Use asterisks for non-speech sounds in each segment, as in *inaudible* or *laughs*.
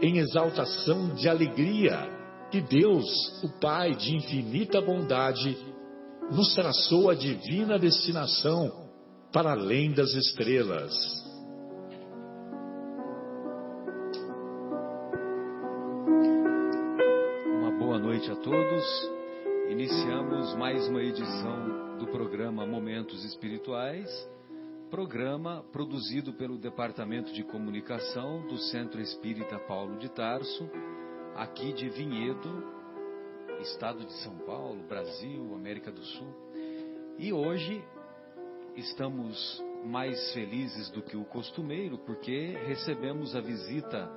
em exaltação de alegria que Deus, o Pai de infinita bondade, nos traçou a divina destinação para além das estrelas. Uma boa noite a todos. Iniciamos mais uma edição do programa Momentos Espirituais programa produzido pelo Departamento de Comunicação do Centro Espírita Paulo de Tarso, aqui de Vinhedo, estado de São Paulo, Brasil, América do Sul. E hoje estamos mais felizes do que o costumeiro, porque recebemos a visita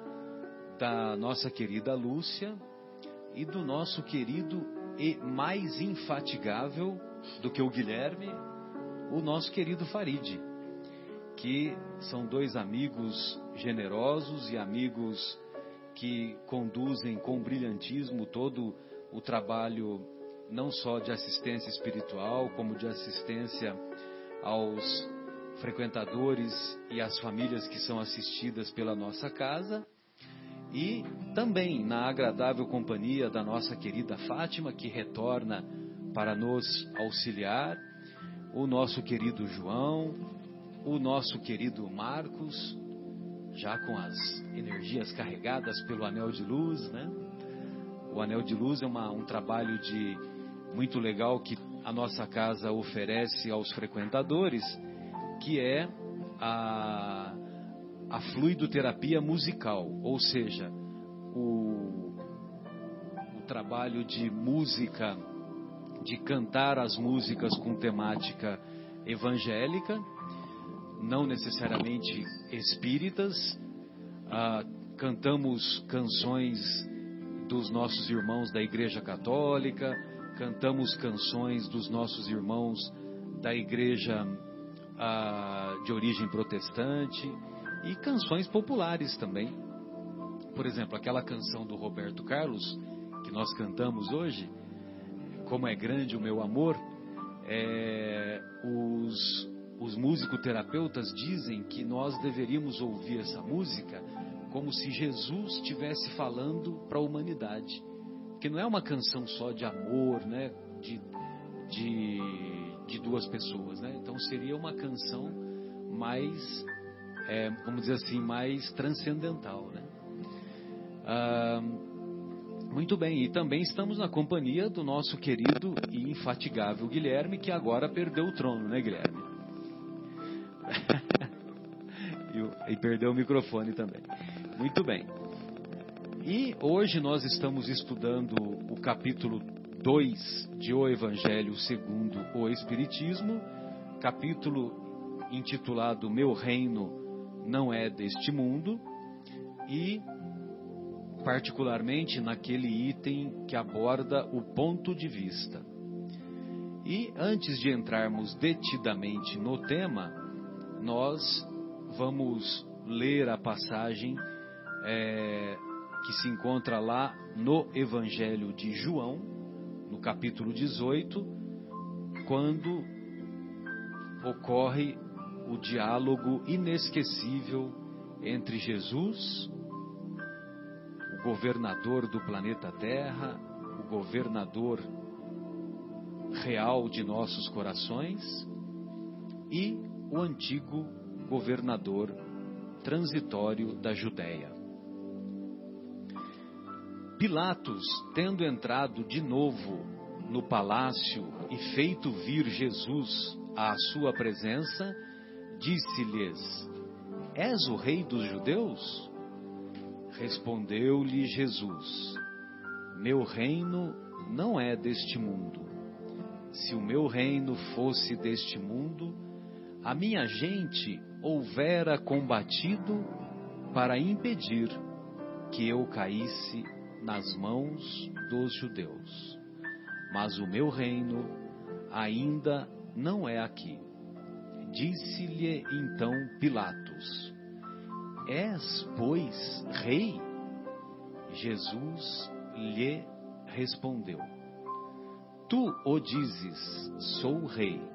da nossa querida Lúcia e do nosso querido e mais infatigável do que o Guilherme, o nosso querido Farid que são dois amigos generosos e amigos que conduzem com brilhantismo todo o trabalho não só de assistência espiritual, como de assistência aos frequentadores e às famílias que são assistidas pela nossa casa. E também na agradável companhia da nossa querida Fátima, que retorna para nos auxiliar, o nosso querido João, o nosso querido Marcos, já com as energias carregadas pelo anel de luz, né? O anel de luz é uma, um trabalho de muito legal que a nossa casa oferece aos frequentadores, que é a, a fluidoterapia musical, ou seja, o, o trabalho de música, de cantar as músicas com temática evangélica, não necessariamente espíritas, ah, cantamos canções dos nossos irmãos da Igreja Católica, cantamos canções dos nossos irmãos da Igreja ah, de origem protestante e canções populares também. Por exemplo, aquela canção do Roberto Carlos que nós cantamos hoje, Como é Grande o Meu Amor, é, os os musicoterapeutas dizem que nós deveríamos ouvir essa música como se Jesus estivesse falando para a humanidade. Que não é uma canção só de amor, né? De, de, de duas pessoas, né? Então seria uma canção mais, é, vamos dizer assim, mais transcendental, né? Ah, muito bem, e também estamos na companhia do nosso querido e infatigável Guilherme, que agora perdeu o trono, né, Guilherme? E, perdeu o microfone também. Muito bem. E hoje nós estamos estudando o capítulo 2 de O Evangelho segundo o Espiritismo, capítulo intitulado Meu Reino não é deste mundo, e particularmente naquele item que aborda o ponto de vista. E antes de entrarmos detidamente no tema, nós vamos ler a passagem é, que se encontra lá no Evangelho de João, no capítulo 18, quando ocorre o diálogo inesquecível entre Jesus, o governador do planeta Terra, o governador real de nossos corações, e o antigo governador transitório da Judéia. Pilatos, tendo entrado de novo no palácio e feito vir Jesus à sua presença, disse-lhes: És o rei dos judeus? Respondeu-lhe Jesus: Meu reino não é deste mundo. Se o meu reino fosse deste mundo, a minha gente houvera combatido para impedir que eu caísse nas mãos dos judeus. Mas o meu reino ainda não é aqui. Disse-lhe então Pilatos: És, pois, rei? Jesus lhe respondeu: Tu o dizes, sou rei.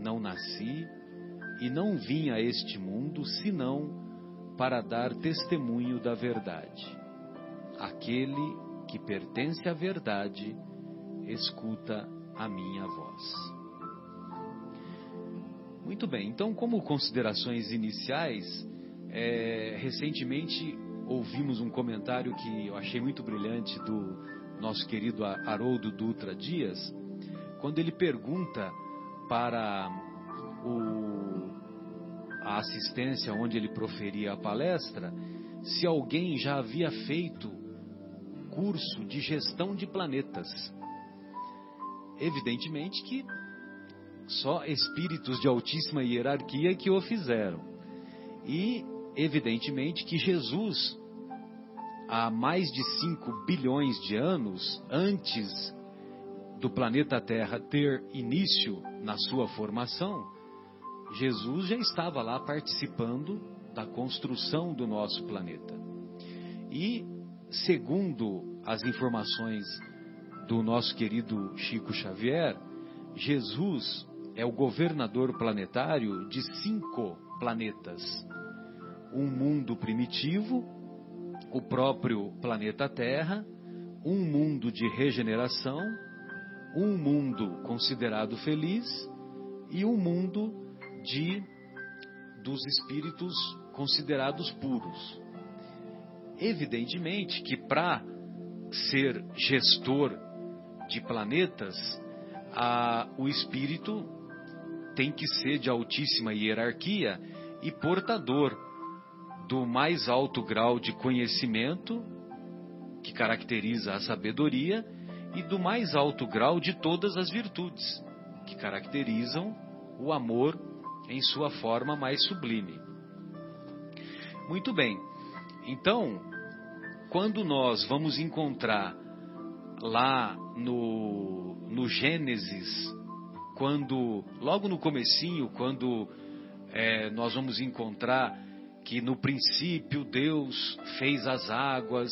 Não nasci e não vim a este mundo senão para dar testemunho da verdade. Aquele que pertence à verdade escuta a minha voz. Muito bem, então, como considerações iniciais, é, recentemente ouvimos um comentário que eu achei muito brilhante do nosso querido Haroldo Dutra Dias, quando ele pergunta para o, a assistência onde ele proferia a palestra se alguém já havia feito curso de gestão de planetas. Evidentemente que só espíritos de altíssima hierarquia que o fizeram. E, evidentemente, que Jesus, há mais de 5 bilhões de anos antes do planeta Terra ter início na sua formação, Jesus já estava lá participando da construção do nosso planeta. E, segundo as informações do nosso querido Chico Xavier, Jesus é o governador planetário de cinco planetas: um mundo primitivo, o próprio planeta Terra, um mundo de regeneração, um mundo considerado feliz e um mundo de dos espíritos considerados puros. Evidentemente que para ser gestor de planetas, a, o espírito tem que ser de altíssima hierarquia e portador do mais alto grau de conhecimento que caracteriza a sabedoria e do mais alto grau de todas as virtudes que caracterizam o amor em sua forma mais sublime. Muito bem. Então, quando nós vamos encontrar lá no, no Gênesis, quando logo no comecinho, quando é, nós vamos encontrar que no princípio Deus fez as águas,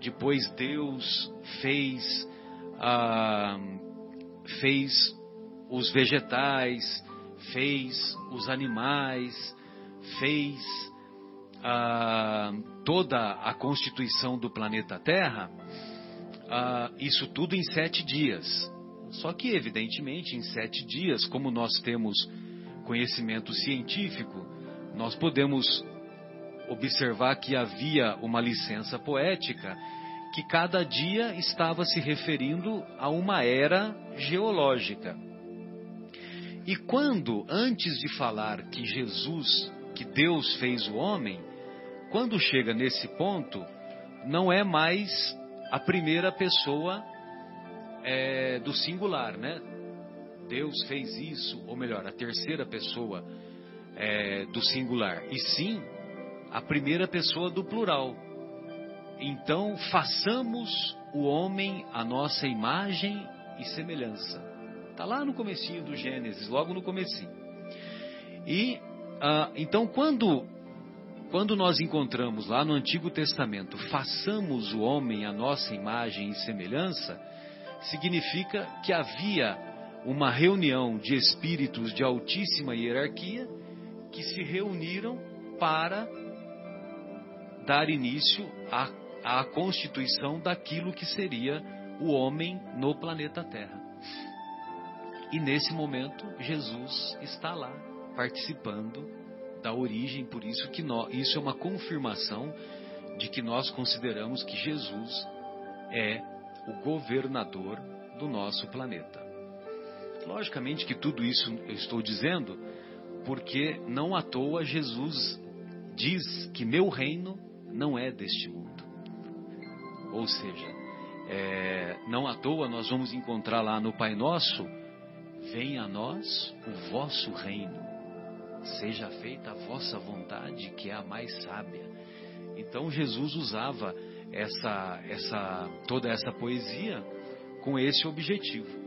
depois Deus fez ah, fez os vegetais, fez os animais, fez ah, toda a constituição do planeta Terra uh, isso tudo em sete dias. Só que, evidentemente, em sete dias, como nós temos conhecimento científico, nós podemos observar que havia uma licença poética que cada dia estava se referindo a uma era geológica. E quando, antes de falar que Jesus, que Deus fez o homem, quando chega nesse ponto, não é mais a primeira pessoa é, do singular, né? Deus fez isso, ou melhor, a terceira pessoa é, do singular, e sim a primeira pessoa do plural. Então, façamos o homem a nossa imagem e semelhança. Está lá no comecinho do Gênesis, logo no comecinho. E ah, então, quando quando nós encontramos lá no Antigo Testamento, façamos o homem a nossa imagem e semelhança, significa que havia uma reunião de espíritos de altíssima hierarquia que se reuniram para dar início à, à constituição daquilo que seria o homem no planeta Terra. E nesse momento, Jesus está lá, participando da origem, por isso que nós, isso é uma confirmação de que nós consideramos que Jesus é o governador do nosso planeta. Logicamente que tudo isso eu estou dizendo porque não à toa Jesus diz que meu reino não é deste mundo. Ou seja, é, não à toa nós vamos encontrar lá no Pai Nosso: venha a nós o vosso reino, seja feita a vossa vontade, que é a mais sábia. Então Jesus usava essa, essa, toda essa poesia com esse objetivo.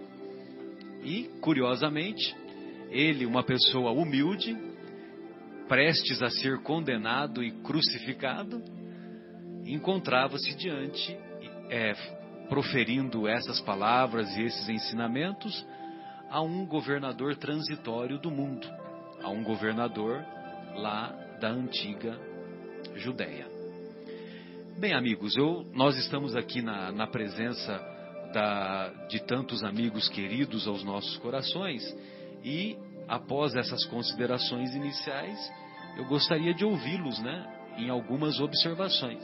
E, curiosamente, ele, uma pessoa humilde, prestes a ser condenado e crucificado, encontrava-se diante, é, proferindo essas palavras e esses ensinamentos, a um governador transitório do mundo, a um governador lá da antiga Judéia. Bem, amigos, eu, nós estamos aqui na, na presença da, de tantos amigos queridos aos nossos corações e, após essas considerações iniciais, eu gostaria de ouvi-los né, em algumas observações.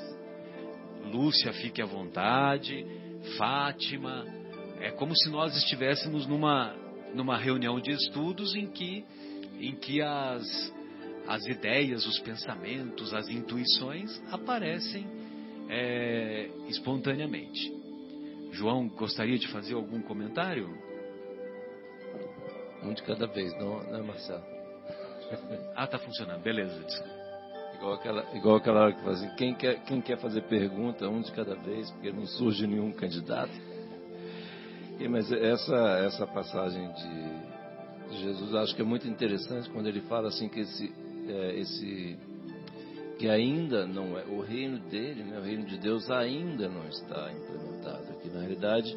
Lúcia, fique à vontade, Fátima, é como se nós estivéssemos numa, numa reunião de estudos em que, em que as, as ideias, os pensamentos, as intuições aparecem é, espontaneamente. João, gostaria de fazer algum comentário? Um de cada vez, não, não é Marcelo? ah, tá funcionando, beleza. Igual aquela, igual aquela hora que assim, quem quer, quem quer fazer pergunta, um de cada vez, porque não surge nenhum candidato. E, mas essa, essa passagem de, de, Jesus, acho que é muito interessante quando ele fala assim que esse, é, esse que ainda não é, o reino dele, né, o reino de Deus ainda não está implementado. Aqui, na realidade,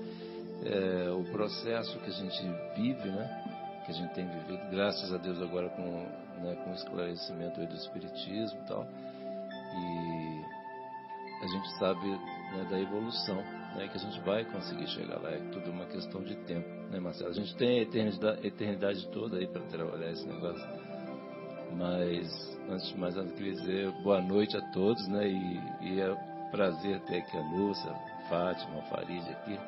é, o processo que a gente vive, né, que a gente tem vivido, graças a Deus agora com, né, com esclarecimento do Espiritismo e tal, e a gente sabe né, da evolução, né, que a gente vai conseguir chegar lá, é tudo uma questão de tempo, né, Marcelo? A gente tem a eternidade, eternidade toda aí para trabalhar esse negócio, mas Antes de mais nada, queria dizer boa noite a todos, né? E, e é um prazer ter aqui a Lúcia, a Fátima, a Farid aqui,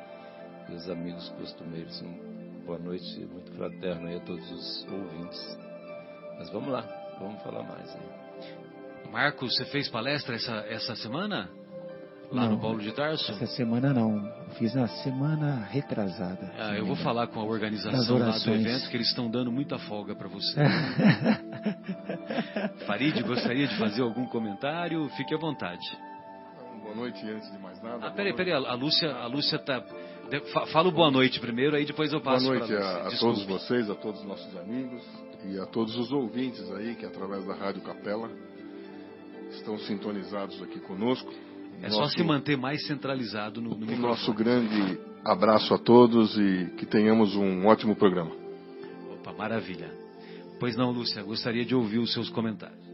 e os amigos costumeiros. Um, boa noite muito fraterno aí a todos os ouvintes. Mas vamos lá, vamos falar mais aí. Marcos, você fez palestra essa, essa semana? Lá não, no Paulo de Tarso? Essa semana não. Fiz na semana retrasada. Ah, eu vou falar com a organização lá do evento que eles estão dando muita folga para você. *laughs* Farid, gostaria de fazer algum comentário? Fique à vontade. Boa noite antes de mais nada. Ah, peraí, peraí, a Lúcia, a Lúcia tá. Fala boa noite primeiro, aí depois eu passo. Boa noite a, a todos vocês, a todos os nossos amigos e a todos os ouvintes aí que através da Rádio Capela estão sintonizados aqui conosco. É nosso, só se manter mais centralizado no, no Nosso grande abraço a todos e que tenhamos um ótimo programa. Opa, maravilha. Pois não, Lúcia, gostaria de ouvir os seus comentários.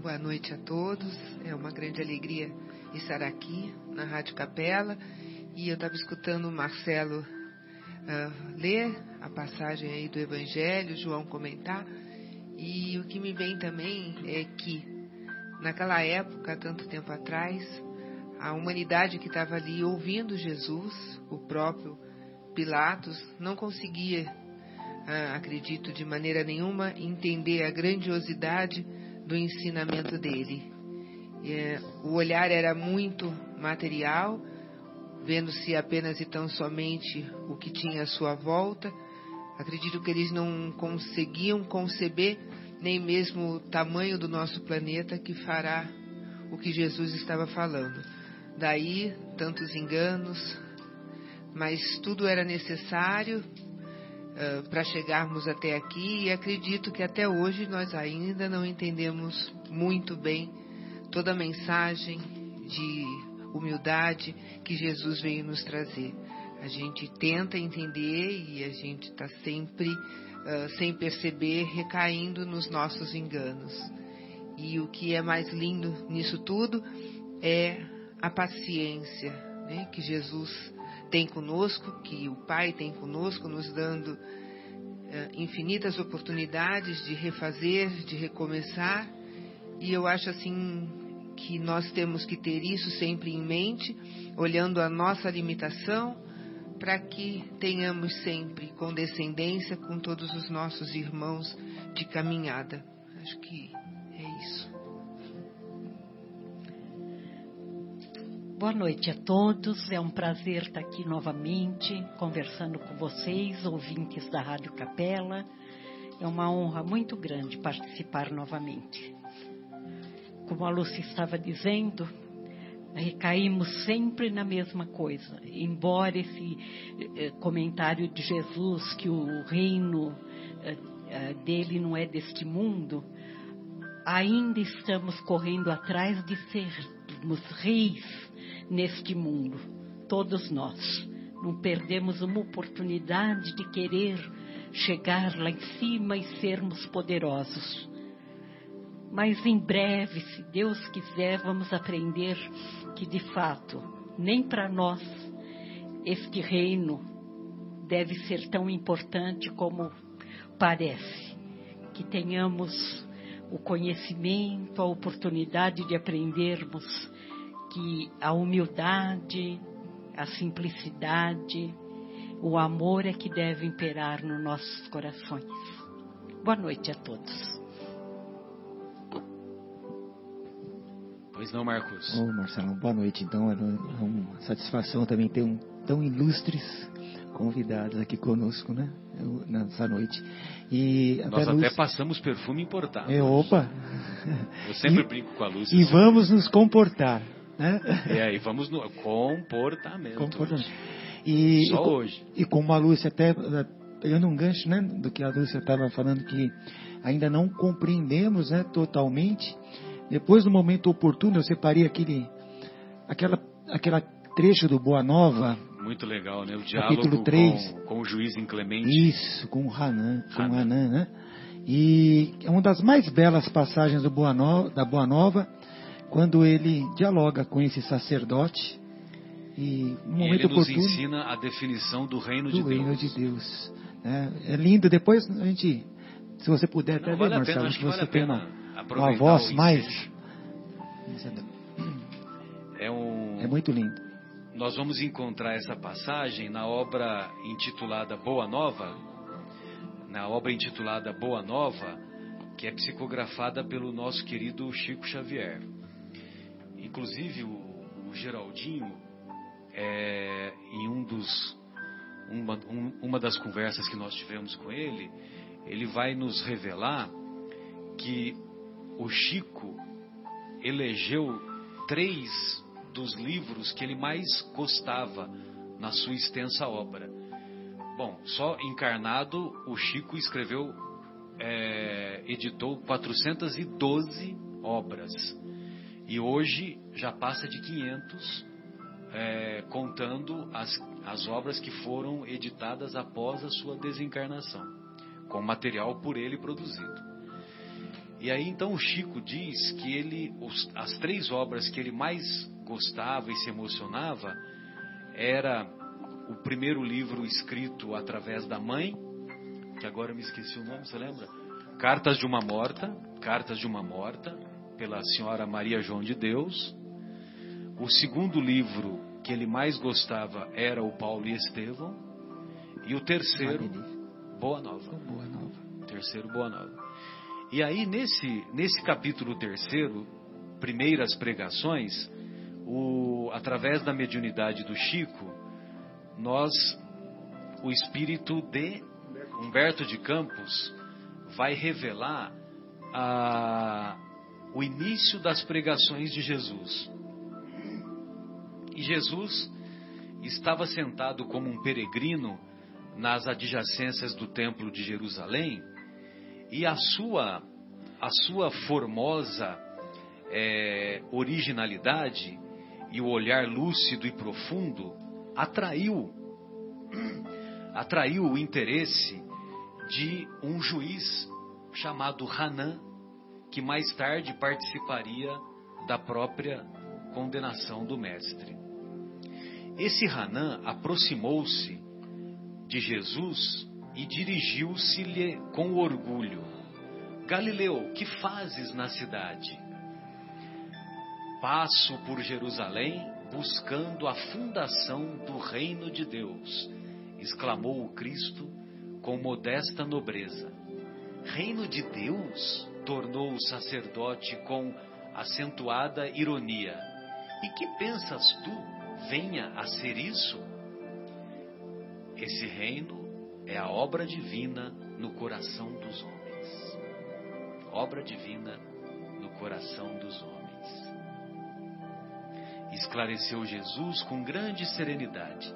Boa noite a todos. É uma grande alegria estar aqui na Rádio Capela. E eu estava escutando o Marcelo uh, ler a passagem aí do Evangelho, João comentar. E o que me vem também é que naquela época, tanto tempo atrás, a humanidade que estava ali ouvindo Jesus, o próprio Pilatos, não conseguia, ah, acredito de maneira nenhuma, entender a grandiosidade do ensinamento dele. É, o olhar era muito material, vendo-se apenas e tão somente o que tinha à sua volta. Acredito que eles não conseguiam conceber nem mesmo o tamanho do nosso planeta que fará o que Jesus estava falando. Daí tantos enganos, mas tudo era necessário uh, para chegarmos até aqui e acredito que até hoje nós ainda não entendemos muito bem toda a mensagem de humildade que Jesus veio nos trazer. A gente tenta entender e a gente está sempre uh, sem perceber, recaindo nos nossos enganos. E o que é mais lindo nisso tudo é a paciência né, que Jesus tem conosco, que o Pai tem conosco, nos dando uh, infinitas oportunidades de refazer, de recomeçar. E eu acho assim que nós temos que ter isso sempre em mente, olhando a nossa limitação, para que tenhamos sempre condescendência com todos os nossos irmãos de caminhada. Acho que é isso. Boa noite a todos. É um prazer estar aqui novamente conversando com vocês, ouvintes da Rádio Capela. É uma honra muito grande participar novamente. Como a Lúcia estava dizendo, recaímos sempre na mesma coisa. Embora esse eh, comentário de Jesus que o reino eh, eh, dele não é deste mundo, ainda estamos correndo atrás de sermos reis neste mundo, todos nós. Não perdemos uma oportunidade de querer chegar lá em cima e sermos poderosos. Mas em breve, se Deus quiser, vamos aprender que de fato, nem para nós este reino deve ser tão importante como parece. Que tenhamos o conhecimento, a oportunidade de aprendermos que a humildade, a simplicidade, o amor é que deve imperar nos nossos corações. Boa noite a todos. Pois não, Marcos. Ô, Marcelo, boa noite. Então, é uma satisfação também ter um tão ilustres convidados aqui conosco, né? Nessa noite. E Nós até, passamos perfume importado. É, opa! Eu sempre e, brinco com a Lúcia. E vamos nos comportar. Né? É, e vamos no comportamento. comportamento. E, Só e, hoje. E como a Lúcia até, eh, pegando um gancho né, do que a Lúcia estava falando, que ainda não compreendemos né, totalmente, depois do momento oportuno eu separei aquele, aquela, aquela trecho do Boa Nova. Muito legal, né? O diálogo 3, com, com, o juiz inclemente. Isso, com o Hanan, com Hanan. Hanan, né? E é uma das mais belas passagens do Boa Nova, da Boa Nova, quando ele dialoga com esse sacerdote e no momento ele nos oportuno, ensina a definição do reino do de reino Deus. de Deus. É, é, lindo. Depois a gente, se você puder até Não, ver, vale Marcelo, pena, se que você vale tem uma, voz mais é, um... é muito lindo. Nós vamos encontrar essa passagem na obra intitulada Boa Nova, na obra intitulada Boa Nova, que é psicografada pelo nosso querido Chico Xavier. Inclusive o, o Geraldinho, é, em um dos, uma, um, uma das conversas que nós tivemos com ele, ele vai nos revelar que o Chico elegeu três dos livros que ele mais gostava na sua extensa obra. Bom, só encarnado, o Chico escreveu, é, editou 412 obras. E hoje já passa de 500, é, contando as, as obras que foram editadas após a sua desencarnação, com material por ele produzido. E aí então o Chico diz que ele, os, as três obras que ele mais gostava e se emocionava era o primeiro livro escrito através da mãe, que agora eu me esqueci o nome, você lembra? Cartas de uma Morta, Cartas de uma Morta, pela senhora Maria João de Deus. O segundo livro que ele mais gostava era o Paulo e Estevão. E o terceiro, Boa Nova. Boa Nova. Terceiro, Boa Nova. E aí, nesse, nesse capítulo terceiro, primeiras pregações, o, através da mediunidade do Chico, nós, o espírito de Humberto de Campos, vai revelar a, o início das pregações de Jesus. E Jesus estava sentado como um peregrino nas adjacências do templo de Jerusalém e a sua a sua formosa é, originalidade e o olhar lúcido e profundo atraiu *clears throat* atraiu o interesse de um juiz chamado Hanan que mais tarde participaria da própria condenação do Mestre. Esse Hanan aproximou-se de Jesus e dirigiu-se-lhe com orgulho: Galileu, que fazes na cidade? Passo por Jerusalém buscando a fundação do reino de Deus, exclamou o Cristo com modesta nobreza. Reino de Deus? tornou o sacerdote com acentuada ironia. E que pensas tu venha a ser isso? Esse reino é a obra divina no coração dos homens. Obra divina no coração dos homens. Esclareceu Jesus com grande serenidade.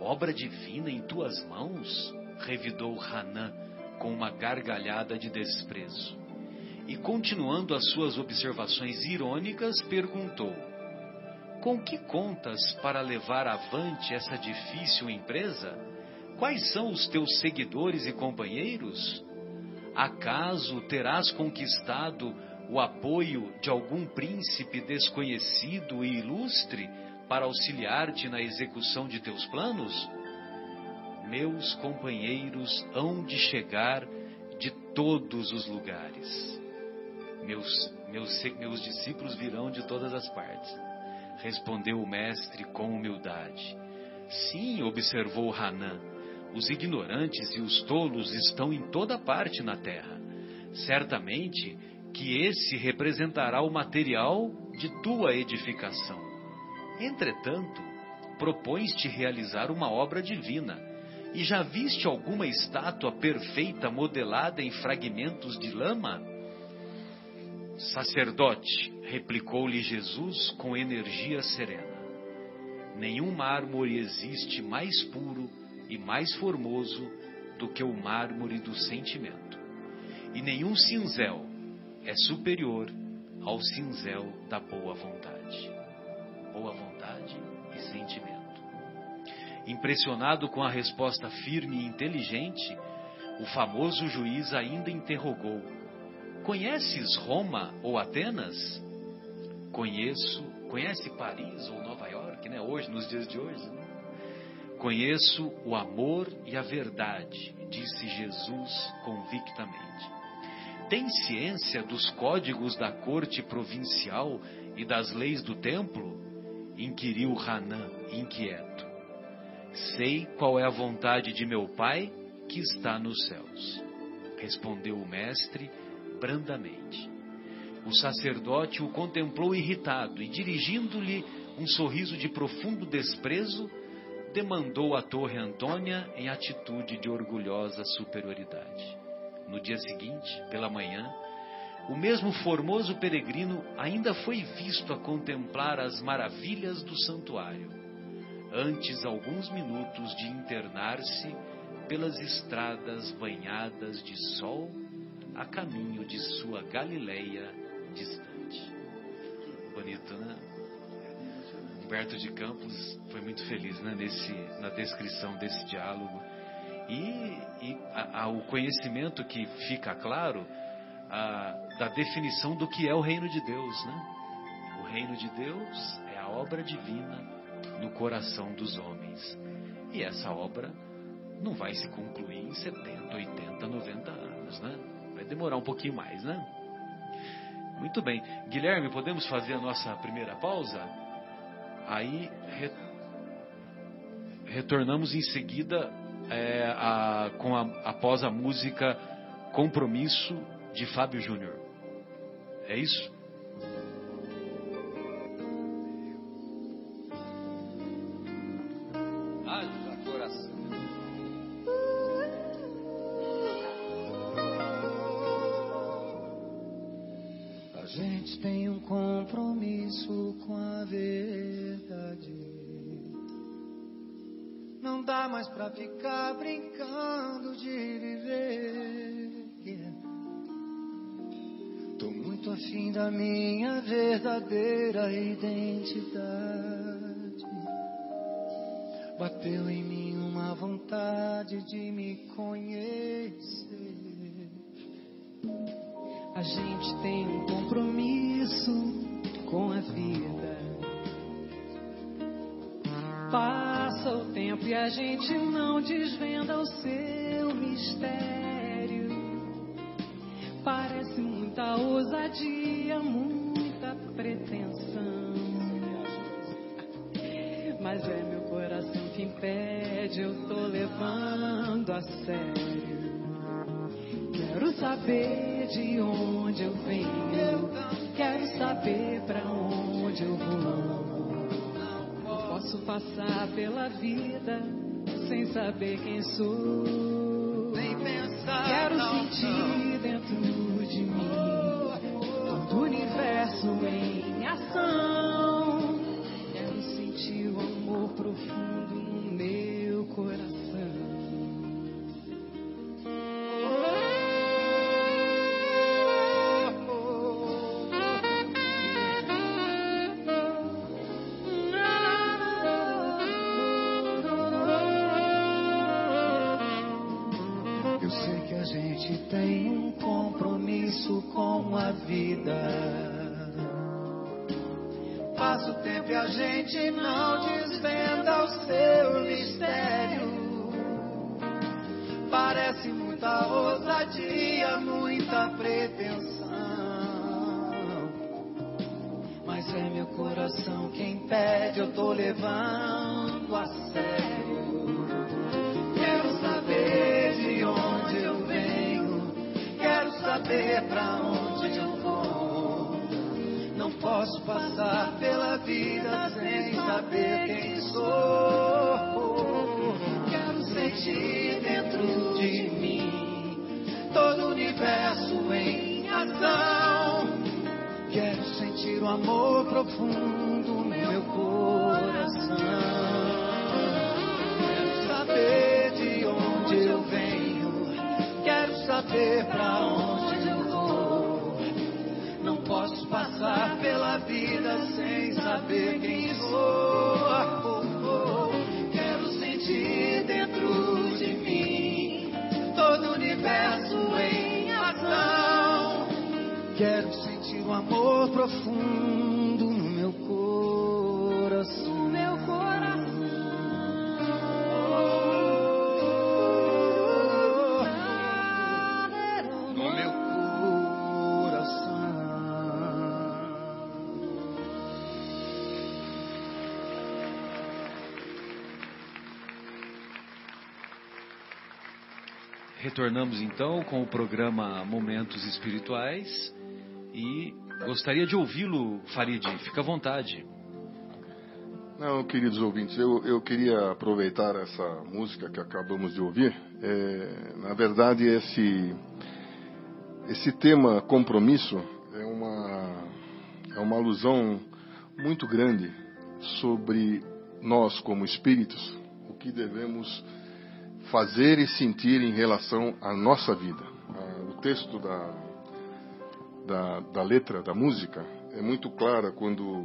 Obra divina em tuas mãos? revidou Hanã com uma gargalhada de desprezo. E continuando as suas observações irônicas, perguntou: Com que contas para levar avante essa difícil empresa? Quais são os teus seguidores e companheiros? Acaso terás conquistado o apoio de algum príncipe desconhecido e ilustre para auxiliar-te na execução de teus planos? Meus companheiros hão de chegar de todos os lugares. Meus, meus, meus discípulos virão de todas as partes. Respondeu o mestre com humildade. Sim, observou Hanã, os ignorantes e os tolos estão em toda parte na terra. Certamente que esse representará o material de tua edificação. Entretanto, propões-te realizar uma obra divina. E já viste alguma estátua perfeita modelada em fragmentos de lama? Sacerdote, replicou-lhe Jesus com energia serena. Nenhum mármore existe mais puro e mais formoso do que o mármore do sentimento. E nenhum cinzel é superior ao cinzel da boa vontade. Boa vontade e sentimento. Impressionado com a resposta firme e inteligente, o famoso juiz ainda interrogou: Conheces Roma ou Atenas? Conheço. Conhece Paris ou Nova York, né? Hoje, nos dias de hoje. Né? Conheço o amor e a verdade, disse Jesus convictamente. Tem ciência dos códigos da corte provincial e das leis do templo? inquiriu Hanã, inquieto. Sei qual é a vontade de meu Pai que está nos céus. Respondeu o mestre brandamente. O sacerdote o contemplou irritado e, dirigindo-lhe um sorriso de profundo desprezo, demandou a Torre Antônia em atitude de orgulhosa superioridade. No dia seguinte, pela manhã, o mesmo formoso peregrino ainda foi visto a contemplar as maravilhas do santuário antes alguns minutos de internar-se pelas estradas banhadas de sol a caminho de sua Galileia distante. Bonito, né? Humberto de Campos foi muito feliz né, nesse, na descrição desse diálogo. E, e a, a, o conhecimento que fica claro a, da definição do que é o reino de Deus. Né? O reino de Deus é a obra divina no coração dos homens. E essa obra não vai se concluir em 70, 80, 90 anos, né? Vai demorar um pouquinho mais, né? Muito bem. Guilherme, podemos fazer a nossa primeira pausa? Aí re... retornamos em seguida é, a, com a, após a música Compromisso de Fábio Júnior. É isso? Pra ficar brincando de viver. Tô muito afim da minha verdadeira identidade. Bateu em mim uma vontade de me conhecer. A gente tem um compromisso com a vida. Passa o tempo e a gente não desvenda o seu mistério. Parece muita ousadia, muita pretensão. Mas é meu coração que impede, eu tô levando a sério. Quero saber de onde eu venho, quero saber pra onde eu vou. Não posso passar pela vida sem saber quem sou. Quero sentir dentro de mim todo o universo em ação. Quero sentir o amor profundo no meu coração. A gente não desvenda o seu mistério. Parece muita ousadia, muita pretensão. Mas é meu coração quem pede, eu tô levando a sério. Quero saber de onde eu venho, quero saber pra onde eu vou. Não posso passar pela vida sem saber quem sou. Quero sentir dentro de mim todo o universo em ação. Quero sentir o amor profundo Retornamos então com o programa Momentos Espirituais e gostaria de ouvi-lo, Farid. Fica à vontade. Não, queridos ouvintes, eu, eu queria aproveitar essa música que acabamos de ouvir. É, na verdade, esse, esse tema compromisso é uma, é uma alusão muito grande sobre nós, como espíritos, o que devemos fazer e sentir em relação à nossa vida. Ah, O texto da, da, da letra da música é muito clara quando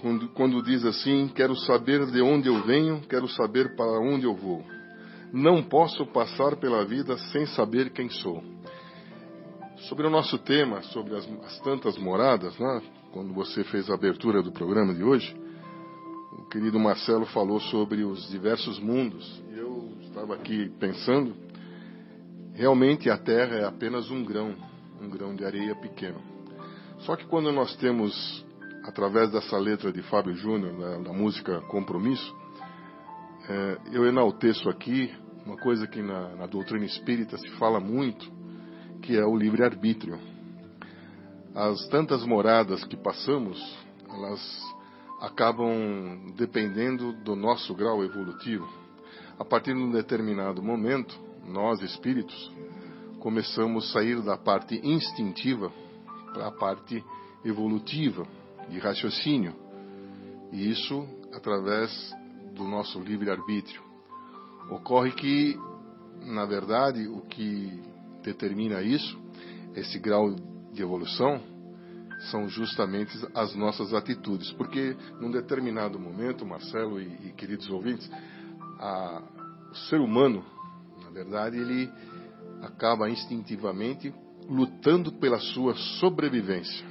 quando, quando diz assim: Quero saber de onde eu venho, quero saber para onde eu vou. Não posso passar pela vida sem saber quem sou. Sobre o nosso tema, sobre as, as tantas moradas, né? quando você fez a abertura do programa de hoje, o querido Marcelo falou sobre os diversos mundos. E estava aqui pensando, realmente a Terra é apenas um grão, um grão de areia pequeno. Só que quando nós temos através dessa letra de Fábio Júnior, da, da, música Compromisso, é, eu enalteço aqui uma coisa que na, na, doutrina espírita se fala muito, que é o livre-arbítrio. As tantas moradas que passamos, elas acabam dependendo do nosso grau evolutivo. A partir de um determinado momento, nós espíritos começamos a sair da parte instintiva para a parte evolutiva de raciocínio, e isso através do nosso livre-arbítrio. Ocorre que, na verdade, o que determina isso, esse grau de evolução, são justamente as nossas atitudes, porque num determinado momento, Marcelo e, e queridos ouvintes, a, o ser humano, na verdade, ele acaba instintivamente lutando pela sua sobrevivência.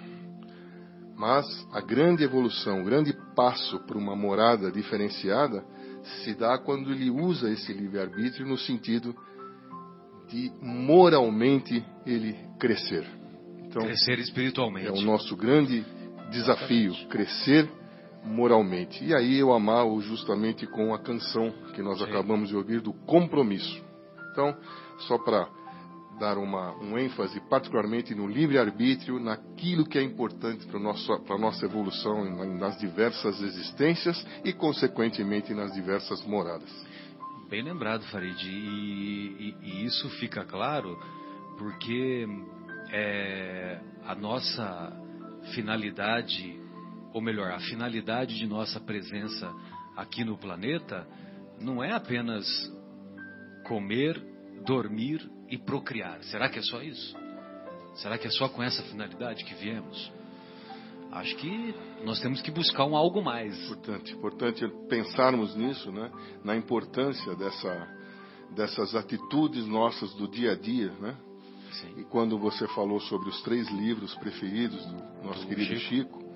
Mas a grande evolução, o grande passo para uma morada diferenciada se dá quando ele usa esse livre-arbítrio no sentido de moralmente ele crescer. Então, crescer espiritualmente. É o nosso grande desafio, crescer moralmente. E aí eu amarro justamente com a canção que nós Sim. acabamos de ouvir do compromisso. Então, só para dar uma, um ênfase particularmente no livre-arbítrio, naquilo que é importante para a nossa evolução em- nas diversas existências e, consequentemente, nas diversas moradas. Bem lembrado, Farid. E, e- e isso fica claro porque é, a nossa finalidade, ou melhor, a finalidade de nossa presença aqui no planeta não é apenas comer, dormir e procriar. Será que é só isso? Será que é só com essa finalidade que viemos? Acho que nós temos que buscar um algo mais. Importante, importante pensarmos nisso, né? Na importância dessa, dessas atitudes nossas do dia a dia, né? Sim. E quando você falou sobre os três livros preferidos do nosso Do querido Chico. Chico,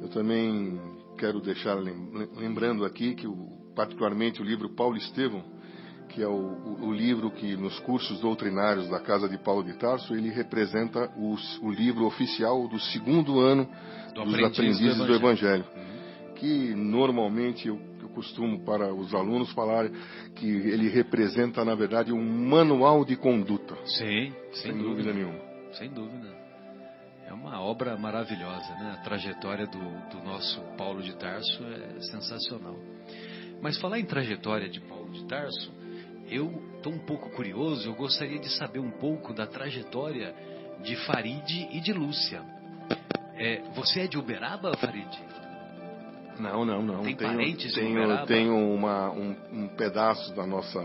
eu também quero deixar lem- lembrando aqui que o, particularmente o livro Paulo Estevão, que é o, o- o livro que nos cursos doutrinários da Casa de Paulo de Tarso, ele representa os- o livro oficial do segundo ano Do dos aprendiz do aprendizes do Evangelho. Evangelho, que normalmente eu, eu costumo para os alunos falar que ele representa na verdade um manual de conduta, Sim, sem, sem dúvida nenhuma. Sem dúvida. É uma obra maravilhosa, né? A trajetória do, do nosso Paulo de Tarso é sensacional. Mas falar em trajetória de Paulo de Tarso, eu estou um pouco curioso, eu gostaria de saber um pouco da trajetória de Farid e de Lúcia. É, você é de Uberaba, Farid? Não, não, não. Tem tenho, parentes tenho, Uberaba? tenho uma, um, um pedaço da nossa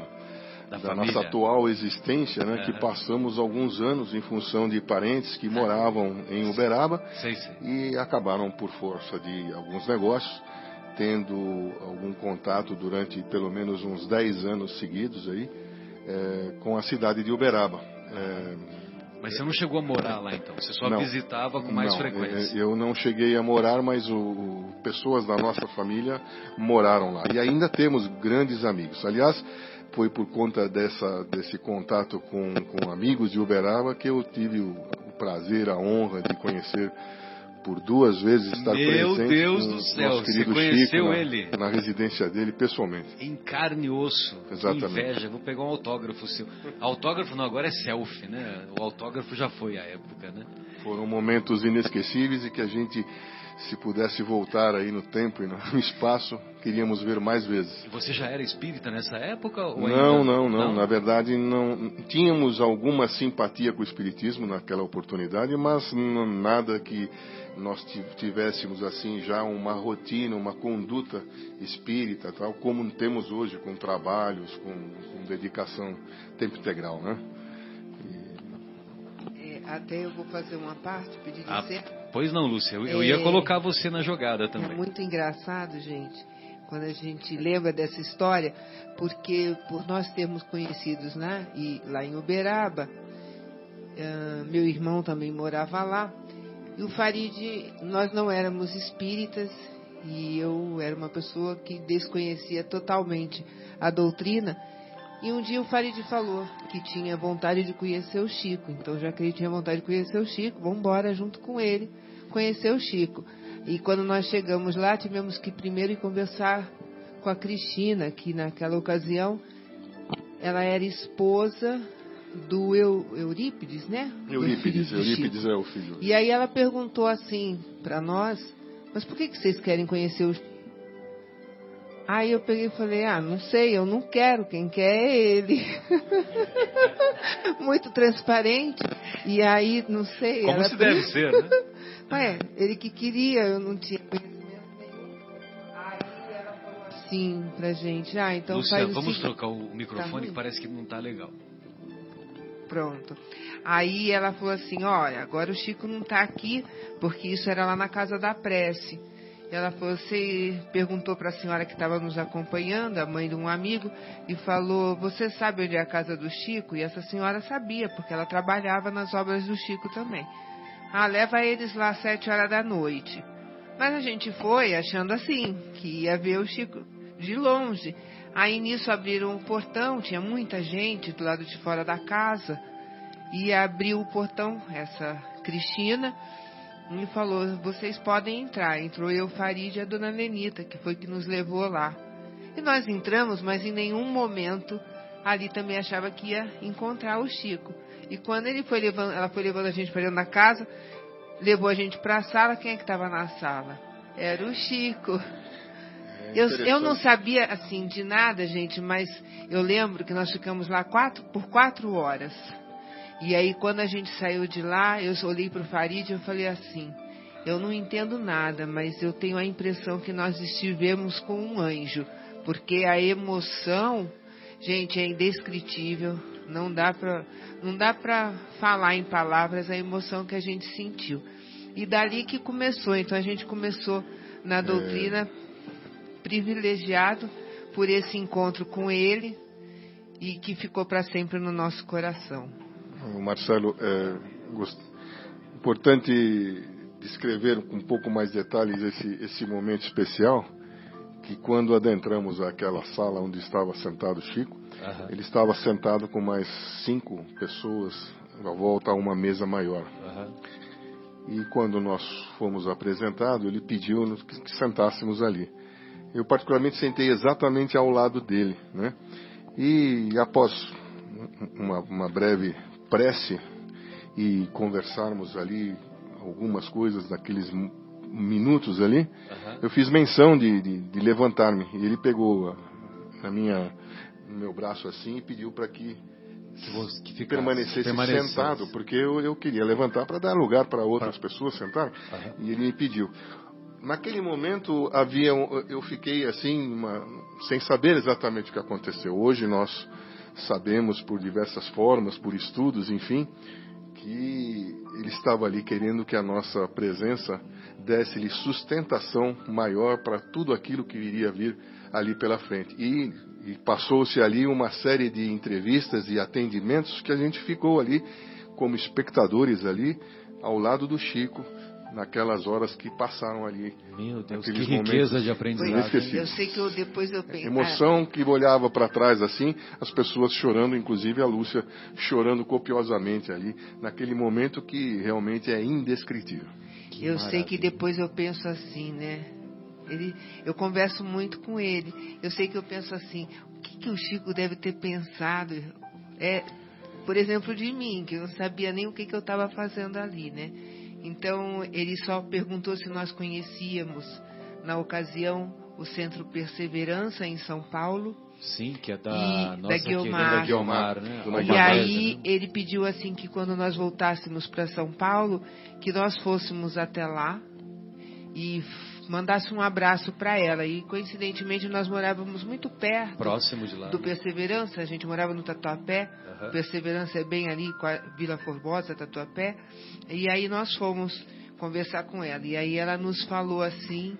Da, da nossa atual existência, né, que Aham. passamos alguns anos em função de parentes que moravam em Uberaba Sei, sei. e acabaram por força de alguns negócios tendo algum contato durante pelo menos uns 10 anos seguidos aí eh, com a cidade de Uberaba. Eh, Mas você não chegou a morar lá então? Você só Não. visitava com mais não, frequência? eh, Eu não cheguei a morar, mas o, o- pessoas da nossa família moraram lá. E ainda temos grandes amigos. Aliás, foi por conta dessa, desse contato com, com amigos de Uberaba que eu tive o, o prazer, a honra de conhecer por duas vezes estar Meu presente Deus do céu, você conheceu Chico na, ele? na residência dele pessoalmente. Em carne e osso. Exatamente. inveja. Vou pegar um autógrafo seu. Autógrafo não, agora é selfie, né? O autógrafo já foi a época, né? Foram momentos inesquecíveis e que a gente, se pudesse voltar aí no tempo e no *laughs* espaço, queríamos ver mais vezes. Você já era espírita nessa época? Ou Não, ainda... não, não. Na verdade, não tínhamos alguma simpatia com o espiritismo naquela oportunidade, mas nada que nós ti- tivéssemos assim já uma rotina, uma conduta espírita, tal como temos hoje com trabalhos, com, com dedicação tempo integral, né? É, até eu vou fazer uma parte, pedir Ah, licença. Pois não, Lúcia. Eu, eu ia É. colocar você na jogada É também. muito engraçado, gente, quando a gente lembra dessa história, porque por nós termos conhecidos né, e lá em Uberaba, ah, meu irmão também morava lá, e o Farid, nós não éramos espíritas, e eu era uma pessoa que desconhecia totalmente a doutrina, e um dia o Farid falou que tinha vontade de conhecer o Chico, então já que ele tinha vontade de conhecer o Chico, vamos embora junto com ele conhecer o Chico. E quando nós chegamos lá, tivemos que primeiro ir conversar com a Cristina, que naquela ocasião ela era esposa do Eu- Eurípides, né? Eurípides, Eurípides é o filho. E aí ela perguntou assim para nós, mas por que, que vocês querem conhecer o Aí eu peguei e falei, ah, não sei, eu não quero, quem quer é ele. *laughs* Muito transparente. E aí, não sei. Como se deve ser, né? *laughs* Ué, ele que queria, eu não tinha conhecimento nenhum. Aí ela falou assim pra gente, ah, então Lúcia, faz o vamos seguinte. trocar o microfone ruim? que parece que não tá legal. Pronto. Aí ela falou assim, olha, agora o Chico não tá aqui, porque isso era lá na casa da prece. Ela você perguntou para a senhora que estava nos acompanhando, a mãe de um amigo, e falou, você sabe onde é a casa do Chico? E essa senhora sabia, porque ela trabalhava nas obras do Chico também. Ah, leva eles lá às sete horas da noite. Mas a gente foi achando assim, que ia ver o Chico de longe. Aí nisso abriram o portão, tinha muita gente do lado de fora da casa. E abriu o portão, essa Cristina, e falou: vocês podem entrar. Entrou eu, Farid e a dona Lenita, que foi que nos levou lá. E nós entramos, mas em nenhum momento ali também achava que ia encontrar o Chico. E quando ele foi levando, ela foi levando a gente para dentro da casa, levou a gente para a sala. Quem é que estava na sala? Era o Chico. É Eu, eu não sabia assim de nada, gente, mas eu lembro que nós ficamos lá quatro, por quatro horas. E aí, quando a gente saiu de lá, eu olhei para o Farid e eu falei assim: eu não entendo nada, mas eu tenho a impressão que nós estivemos com um anjo, porque a emoção, gente, é indescritível. Não dá para não dá para falar em palavras a emoção que a gente sentiu. E dali que começou. Então a gente começou na doutrina privilegiado por esse encontro com ele e que ficou para sempre no nosso coração. Marcelo, é gost... importante descrever com um pouco mais detalhes esse, esse momento especial, que quando adentramos aquela sala onde estava sentado Chico, Aham. ele estava sentado com mais cinco pessoas à volta a uma mesa maior. Aham. E quando nós fomos apresentados, ele pediu que, que sentássemos ali. Eu particularmente sentei exatamente ao lado dele, né? E após uma, uma breve prece e conversarmos ali algumas coisas naqueles m- minutos ali, Aham. eu fiz menção de, de, de levantar-me. E ele pegou a- na minha, no meu braço assim e pediu para que Que, ficasse, permanecesse permanecesse. sentado, porque eu, eu queria levantar para dar lugar para outras pessoas sentarem. Aham. E ele me pediu. Naquele momento havia, eu fiquei assim, uma- sem saber exatamente o que aconteceu. Hoje nós sabemos por diversas formas, por estudos, enfim, que ele estava ali querendo que a nossa presença desse-lhe sustentação maior para tudo aquilo que iria vir ali pela frente. E, e passou-se ali uma série de entrevistas e atendimentos que a gente ficou ali como espectadores ali ao lado do Chico naquelas horas que passaram ali. Meu Deus, que Naqueles riqueza momentos de aprendizado. inesquecível. eu sei que eu, depois eu pensei. Emoção que olhava para trás assim, as pessoas chorando, inclusive a Lúcia chorando copiosamente ali, naquele momento que realmente é indescritível. Que eu sei que maravilha. depois eu penso assim, né? Ele, eu converso muito com ele. Eu sei que eu penso assim, o que, que o Chico deve ter pensado? É, por exemplo, de mim, que eu não sabia nem o que, que eu estava fazendo ali, né? Então, ele só perguntou se nós conhecíamos, na ocasião, o Centro Perseverança em São Paulo. Sim, que é da E nossa da Guiomar. querida Guiomar, né? E aí né? ele pediu assim que quando nós voltássemos para São Paulo, que nós fôssemos até lá e mandasse um abraço para ela. E coincidentemente nós morávamos muito perto Próximo de lá. do né? Perseverança, a gente morava no Tatuapé. Aham. Perseverança é bem ali com a Vila Formosa, Tatuapé. E aí nós fomos conversar com ela. E aí ela nos falou assim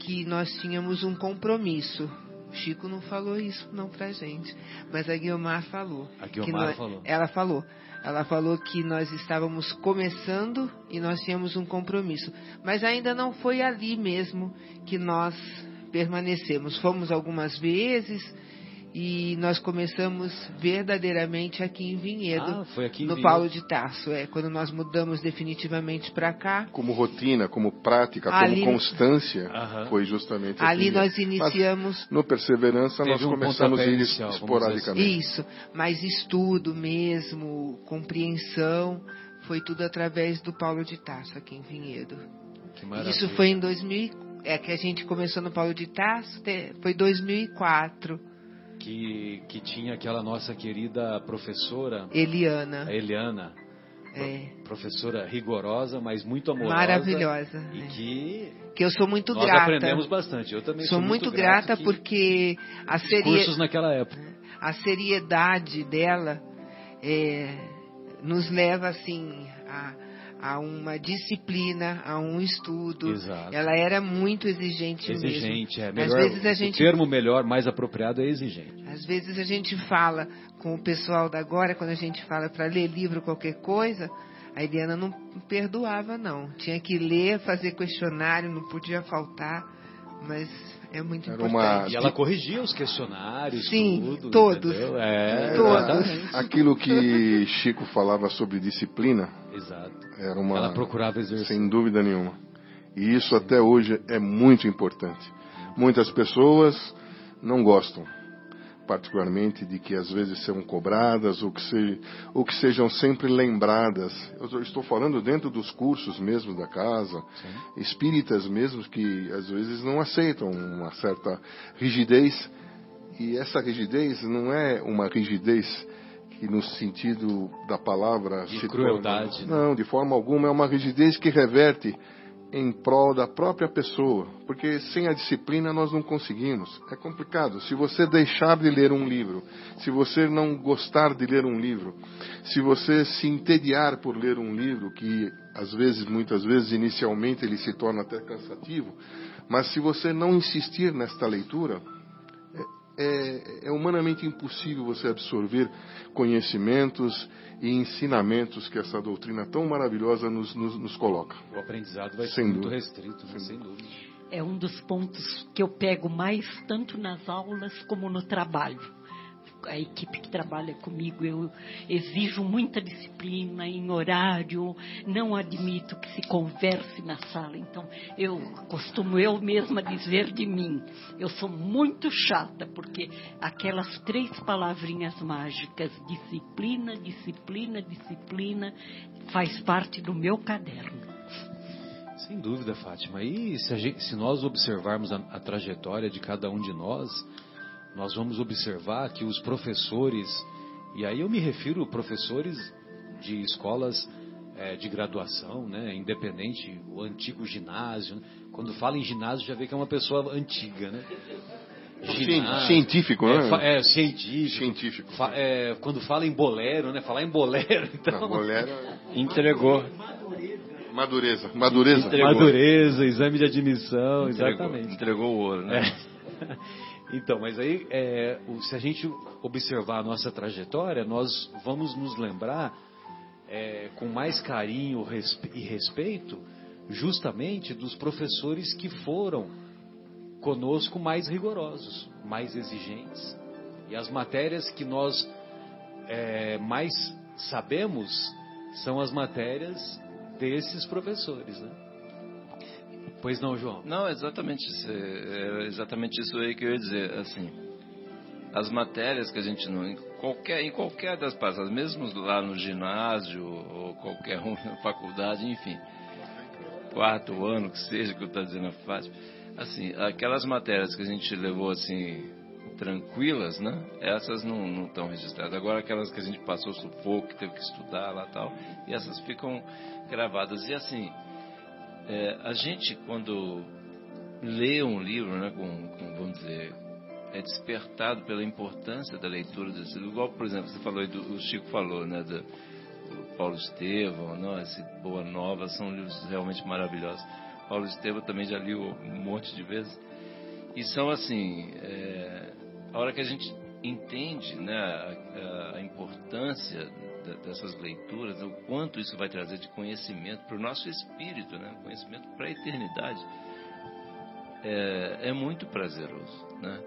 que nós tínhamos um compromisso. O Chico não falou isso não pra gente, mas a Guiomar falou. A Guiomar nós- falou. Ela falou. Ela falou que nós estávamos começando e nós tínhamos um compromisso. Mas ainda não foi ali mesmo que nós permanecemos. Fomos algumas vezes e nós começamos verdadeiramente aqui em Vinhedo, Ah, foi aqui em no Vinhedo. Paulo de Tarso. É quando nós mudamos definitivamente para cá. Como rotina, como prática, Ali- como constância, Aham. foi justamente Ali aqui. nós iniciamos Mas no Perseverança nós um começamos a pontapé ir inicial, vamos esporadicamente. Isso, mas estudo mesmo, compreensão, foi tudo através do Paulo de Tarso aqui em Vinhedo. Que maravilha. Isso foi em 2000, é que a gente começou no Paulo de Tarso, foi 2004, que, que tinha aquela nossa querida professora, Eliana. Eliana, É, professora rigorosa, mas muito amorosa. maravilhosa. E é. que Que eu sou muito nós grata. aprendemos bastante. Eu também Sou sou, muito grato grata que porque a, naquela época. a seriedade dela é, nos leva assim a, a uma disciplina, a um estudo. Exato. Ela era muito exigente, Exigente, é mesmo. melhor. Às vezes a O gente termo melhor, mais apropriado é exigente. Às vezes a gente fala com o pessoal da agora, quando a gente fala para ler livro, qualquer coisa, a Eliana não perdoava, não. Tinha que ler, fazer questionário, não podia faltar. mas é muito Era importante. uma- E ela corrigia os questionários, Sim, tudo. todos. É, Todos. Aquilo que Chico falava sobre disciplina Exato. era uma. Ela procurava exercer. Sem dúvida nenhuma. E isso até hoje é muito importante. Muitas pessoas não gostam, particularmente de que às vezes são cobradas ou que, se, ou que sejam sempre lembradas. Eu estou falando dentro dos cursos mesmo da casa, espíritas mesmo que às vezes não aceitam uma certa rigidez. E essa rigidez não é uma rigidez que no sentido da palavra De se crueldade, né? torna, não, de forma alguma é uma rigidez que reverte em prol da própria pessoa, porque sem a disciplina nós não conseguimos. É complicado. Se você deixar de ler um livro, se você não gostar de ler um livro, se você se entediar por ler um livro, que às vezes, muitas vezes, inicialmente ele se torna até cansativo, mas se você não insistir nesta leitura, é, é humanamente impossível você absorver conhecimentos e ensinamentos que essa doutrina tão maravilhosa nos, nos, nos coloca. O aprendizado vai ser Sem muito dúvida. restrito, né? sem dúvida. É um dos pontos que eu pego mais tanto nas aulas como no trabalho. A equipe que trabalha comigo, eu exijo muita disciplina em horário, não admito que se converse na sala. Então, eu costumo eu mesma dizer de mim, eu sou muito chata, porque aquelas três palavrinhas mágicas, disciplina, disciplina, disciplina, faz parte do meu caderno. Sem dúvida, Fátima. E se, gente- se nós observarmos a, a trajetória de cada um de nós, nós vamos observar que os professores, e aí eu me refiro professores de escolas eh, de graduação, né, independente, o antigo ginásio. né? Quando fala em ginásio, já vê que é uma pessoa antiga, né? Ginásio, Científico, é, né? fa- é, científico. Científico. Fa- é, quando fala em bolero, né? Falar em bolero, *laughs* então. Não, mulher, Entregou. madureza. Madureza. Entregou. Madureza, exame de admissão, Entregou, exatamente. entregou o ouro, né? É. *laughs* Então, mas aí, é, se a gente observar a nossa trajetória, nós vamos nos lembrar é, com mais carinho e respeito, justamente dos professores que foram conosco mais rigorosos, mais exigentes. E as matérias que nós é, mais sabemos são as matérias desses professores, né? Pois não, João? Não, exatamente isso. É é exatamente isso aí que eu ia dizer. Assim, as matérias que a gente não. Em qualquer, em qualquer das passagens, mesmo lá no ginásio ou qualquer um na *laughs* faculdade, enfim, quarto ano que seja, que eu estou dizendo a Fátima, assim, aquelas matérias que a gente levou assim tranquilas, né? Essas não não estão registradas. Agora aquelas que a gente passou sufoco, que teve que estudar lá tal, e essas ficam gravadas. E assim, é, a gente, quando lê um livro, né, com, com, vamos dizer, é despertado pela importância da leitura desse livro. Igual, por exemplo, você falou, do, o Chico falou, né, do, do Paulo Estevão, não, esse Boa Nova, são livros realmente maravilhosos. Paulo Estevão também já li um monte de vezes. E são assim, é, a hora que a gente entende né, a, a importância dessas leituras, o quanto isso vai trazer de conhecimento para o nosso espírito, né, conhecimento para a eternidade, é, é muito prazeroso, né?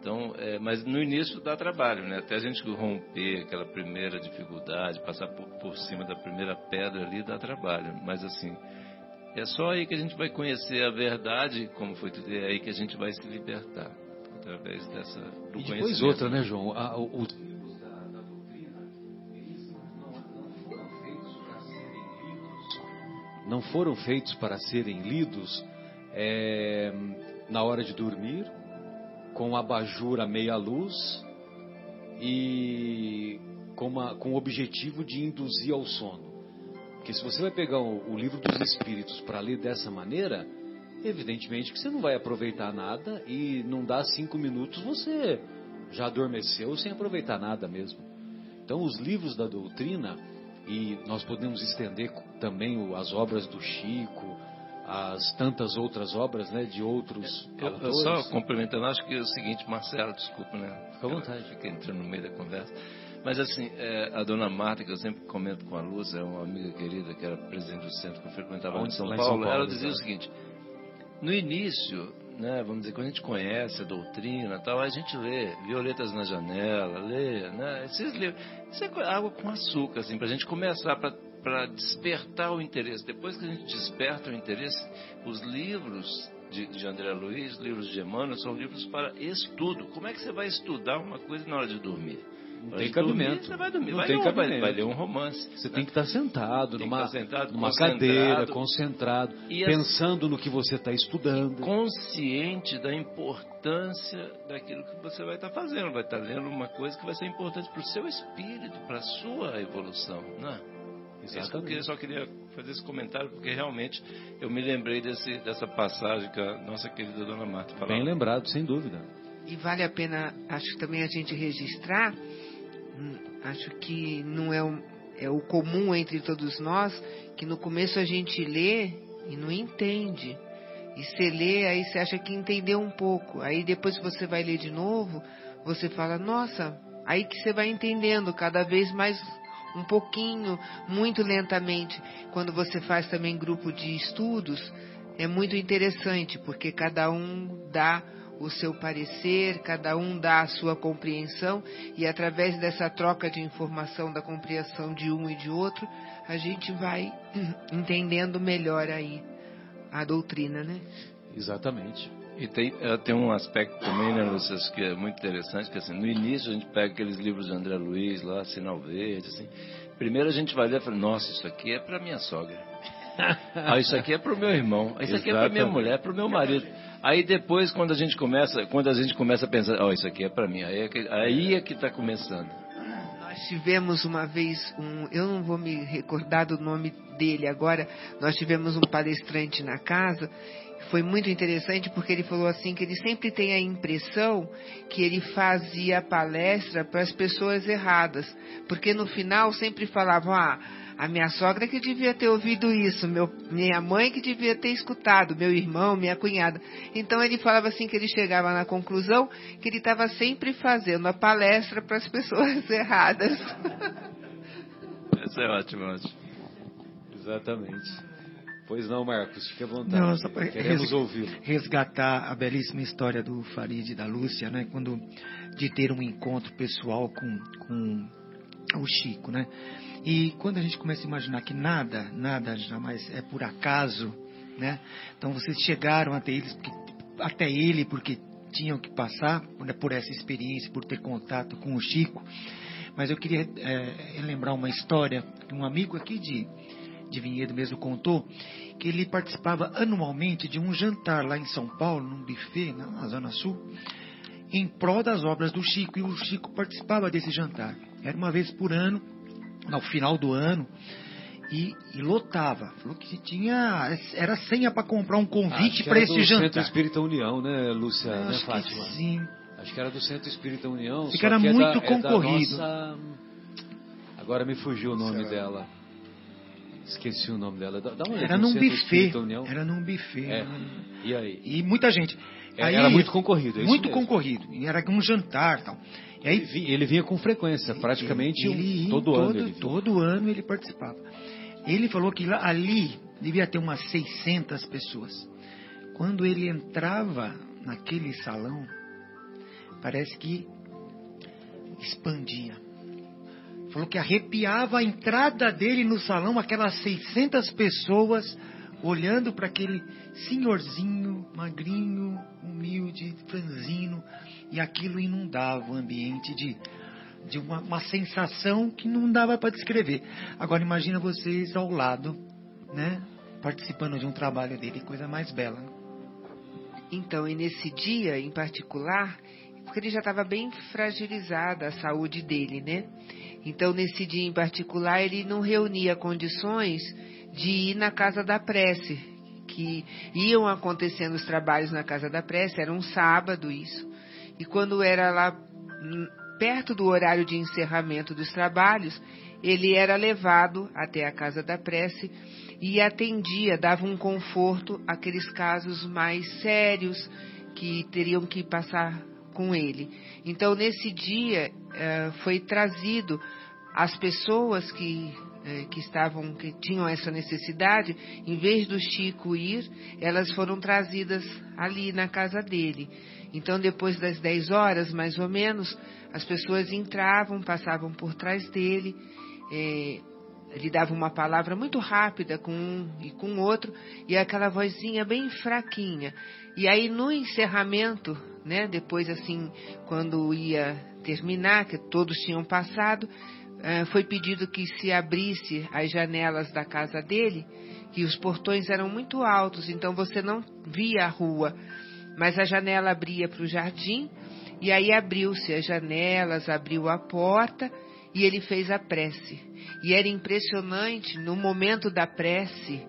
Então, é, mas no início dá trabalho, né? Até a gente romper aquela primeira dificuldade, passar por, por cima da primeira pedra ali dá trabalho. Mas assim, é só aí que a gente vai conhecer a verdade, como foi tudo, é aí que a gente vai se libertar através dessa do E depois outra, né, João? A- o- Não foram feitos para serem lidos é, na hora de dormir, com abajur a meia luz e com, uma, com o objetivo de induzir ao sono. Porque se você vai pegar o, o livro dos Espíritos para ler dessa maneira, evidentemente que você não vai aproveitar nada e não dá cinco minutos você já adormeceu sem aproveitar nada mesmo. Então, os livros da doutrina, e nós podemos estender também o- as obras do Chico, as tantas outras obras né, de outros Eu, eu só complementando, acho que é o seguinte, Marcelo, desculpa, né? Fica à vontade. Fica entrando no meio da conversa. Mas assim, é, a dona Marta, que eu sempre comento com a Luz, é uma amiga querida que era presidente do centro que eu frequentava lá em Onde? São Lá em Paulo, São Paulo, ela dizia o exato. seguinte: no início né, vamos dizer, quando a gente conhece a doutrina tal, a gente lê Violetas na Janela, lê, né, esses livros. Isso é água com açúcar, assim, para a gente começar, para despertar o interesse. Depois que a gente desperta o interesse, os livros de, de André Luiz, livros de Emmanuel, são livros para estudo. Como é que você vai estudar uma coisa na hora de dormir? Não tem cabimento. Dormir, você vai dormir. Não vai, tem cabimento. Vai, vai, ler um romance. Você né? tem que estar sentado Tem numa, estar sentado, numa concentrado. cadeira, concentrado, E as- pensando no que você está estudando. consciente da importância daquilo que você vai estar fazendo. Vai estar lendo uma coisa que vai ser importante para o seu espírito, para a sua evolução. Né? Isso que eu Exatamente. queria- só queria fazer esse comentário, porque realmente eu me lembrei desse, dessa passagem que a nossa querida Dona Marta falou. Bem lembrado, sem dúvida. E vale a pena, acho também a gente registrar, acho que não é o, é o comum entre todos nós, que no começo a gente lê e não entende. E você lê, aí você acha que entendeu um pouco. Aí depois que você vai ler de novo, você fala, nossa, aí que você vai entendendo cada vez mais um pouquinho, muito lentamente. Quando você faz também grupo de estudos, é muito interessante, porque cada um dá o seu parecer, cada um dá a sua compreensão, e através dessa troca de informação, da compreensão de um e de outro, a gente vai *clears throat* entendendo melhor aí a doutrina, né? Exatamente. E tem, eh, tem um aspecto também, né, Lúcia, acho que é muito interessante, que assim, no início a gente pega aqueles livros de André Luiz lá, Sinal Verde, assim. Primeiro a gente vai ler e fala, nossa, isso aqui é para minha sogra. *laughs* ah, isso aqui é para o meu irmão. Isso aqui é para minha mulher, para o meu marido. Aí depois, quando a gente começa, quando a gente começa a pensar, ó, isso aqui é para mim, aí é que aí é que está começando. Nós tivemos uma vez um, eu não vou me recordar do nome dele agora, nós tivemos um palestrante na casa, foi muito interessante porque ele falou assim que ele sempre tem a impressão que ele fazia palestra para as pessoas erradas, porque no final sempre falavam, ah, a minha sogra que devia ter ouvido isso, meu, minha mãe que devia ter escutado, meu irmão, minha cunhada. Então ele falava assim que ele chegava na conclusão que ele estava sempre fazendo a palestra para as pessoas *laughs* erradas. Isso é ótimo, ótimo. Exatamente. Pois não, Marcos, fique à vontade. Não, só para Queremos res- ouvir. resgatar a belíssima história do Farid e da Lúcia, né? Quando de ter um encontro pessoal com, com o Chico, né? E quando a gente começa a imaginar que nada, nada jamais é por acaso, né? Então vocês chegaram até eles, porque, até ele porque tinham que passar por essa experiência, por ter contato com o Chico. Mas eu queria é, lembrar uma história que um amigo aqui de de Vinhedo mesmo contou que ele participava anualmente de um jantar lá em São Paulo, num buffet na, na Zona Sul, em prol das obras do Chico, e o Chico participava desse jantar. Era uma vez por ano, no final do ano, e, e lotava. Falou que tinha. Era senha para comprar um Acho convite que para era esse do jantar. Centro Espírita União, né, Lúcia, né, Acho que Fátima? sim. Acho que era do Centro Espírita União. Só que era é da- muito é da concorrido. nossa- Agora me fugiu o nome Será? dela. Esqueci o nome dela. Dá, uma olhada Era num buffet. Era num buffet. É. né? E aí? E muita gente. É, Aí- era muito concorrido, é isso muito mesmo. concorrido. E era um jantar e tal. Ele vinha, ele vinha com frequência, praticamente Ele ia todo, todo, ano. Ele vinha. todo ano ele participava. Ele falou que lá, ali devia ter umas 600 pessoas. Quando ele entrava naquele salão, parece que expandia. Falou que arrepiava a entrada dele no salão, aquelas 600 pessoas olhando para aquele senhorzinho, magrinho, humilde, franzino, e aquilo inundava o ambiente de, de uma, uma sensação que não dava para descrever. Agora imagina vocês ao lado, né, participando de um trabalho dele, coisa mais bela. Então, e nesse dia em particular, porque ele já estava bem fragilizada a saúde dele, né? Então, nesse dia em particular, ele não reunia condições de ir na casa da prece, que iam acontecendo os trabalhos na casa da prece, era um sábado isso. E quando era lá hum, perto do horário de encerramento dos trabalhos, ele era levado até a casa da prece e atendia, dava um conforto àqueles casos mais sérios que teriam que passar com ele. Então, nesse dia, eh, foi trazido as pessoas que eh, que estavam, que tinham essa necessidade, em vez do Chico ir, elas foram trazidas ali na casa dele. Então, depois das 10 horas, mais ou menos, as pessoas entravam, passavam por trás dele, eh, ele dava uma palavra muito rápida com um e com outro, e aquela vozinha bem fraquinha. E aí, no encerramento, né, depois assim, quando ia terminar, que todos tinham passado, foi pedido que se abrisse as janelas da casa dele, que os portões eram muito altos, então você não via a rua, mas a janela abria para o jardim, e aí abriu-se as janelas, abriu a porta, e ele fez a prece. E era impressionante, no momento da prece,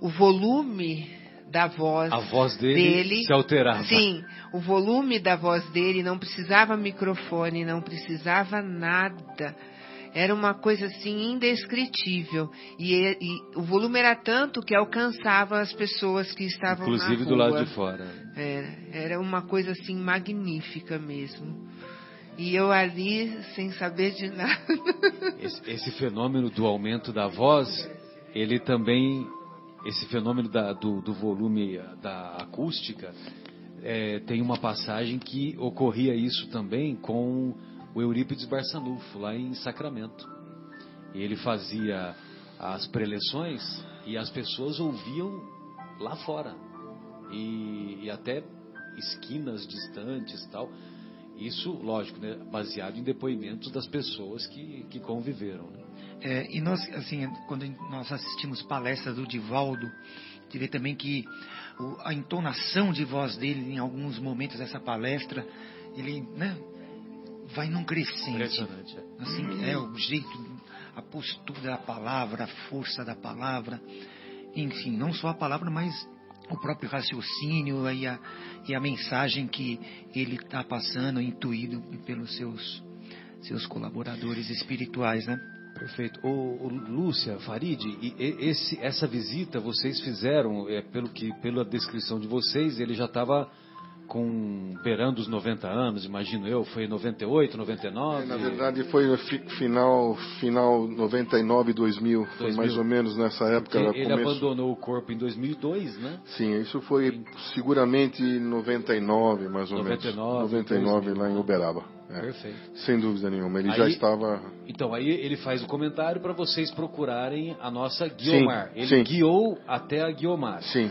o volume da voz, A voz dele, dele se alterava. Sim, o volume da voz dele não precisava microfone, não precisava nada. Era uma coisa assim indescritível. E, e o volume era tanto que alcançava as pessoas que estavam Inclusive do lado de fora. Era, era uma coisa assim magnífica mesmo. E eu ali sem saber de *laughs* nada. Esse, esse fenômeno do aumento da voz, ele também, esse fenômeno da- do, do volume da acústica, é, tem uma passagem que ocorria isso também com o Eurípides Barçanufo, lá em Sacramento. Ele fazia as preleções e as pessoas ouviam lá fora. E, e até esquinas distantes tal. Isso, lógico, né, baseado em depoimentos das pessoas que, que conviveram. né? É, e nós, assim, quando nós assistimos palestras do Divaldo, gente vê também que o- a entonação de voz dele, em alguns momentos dessa palestra, ele né, vai num crescente. Impressionante. é. Assim, é o jeito, a postura da palavra, a força da palavra, enfim, não só a palavra, mas o próprio raciocínio e a, e a mensagem que ele está passando, intuído pelos seus, seus colaboradores espirituais, né? Perfeito. O, Lúcia, Farid, e- esse, essa visita vocês fizeram, é, pelo que, pela descrição de vocês, ele já estava com beirando os 90 anos, imagino eu, foi em 98, 99? É, Na verdade, foi final, final 99, 2000. Foi 2000. mais ou menos nessa época. Ele começou- abandonou o corpo em 2002, né? Sim, isso foi seguramente em 99, mais ou 99, menos. 99, 2000. lá em Uberaba. É, Perfeito. sem dúvida nenhuma. Ele Aí- já estava. Então, aí ele faz o comentário para vocês procurarem a nossa Guiomar. ele sim. guiou até a Guiomar. Sim.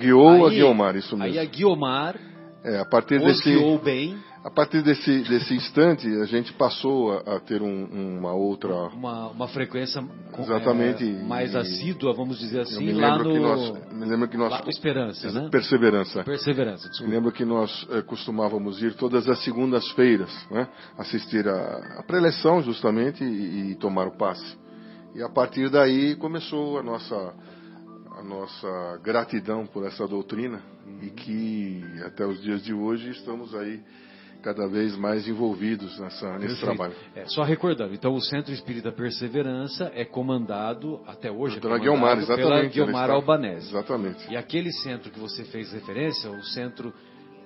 Guiou a Aí- Guiomar, isso Aí mesmo. a Guiomar É, a partir desse. guiou bem, A partir desse, desse instante, a gente passou a, a ter um- uma outra. uma, uma frequência Exatamente, é, e- mais assídua, vamos dizer assim, me lá no, nós. Me lembro que nós lá Esperança, né? Perseverança. Perseverança, Me desculpa. lembro que nós eh, costumávamos ir todas as segundas-feiras, né? assistir a, a preleção justamente e, e tomar o passe. E a partir daí começou a nossa, a nossa gratidão por essa doutrina e que até os dias de hoje estamos aí cada vez mais envolvidos nessa, nesse trabalho. É, só recordando, então o Centro Espírita Perseverança é comandado, até hoje, é Pela Guiomar, pela exatamente. Guiomar ela está- Albanese. Exatamente. E aquele centro que você fez referência, o Centro,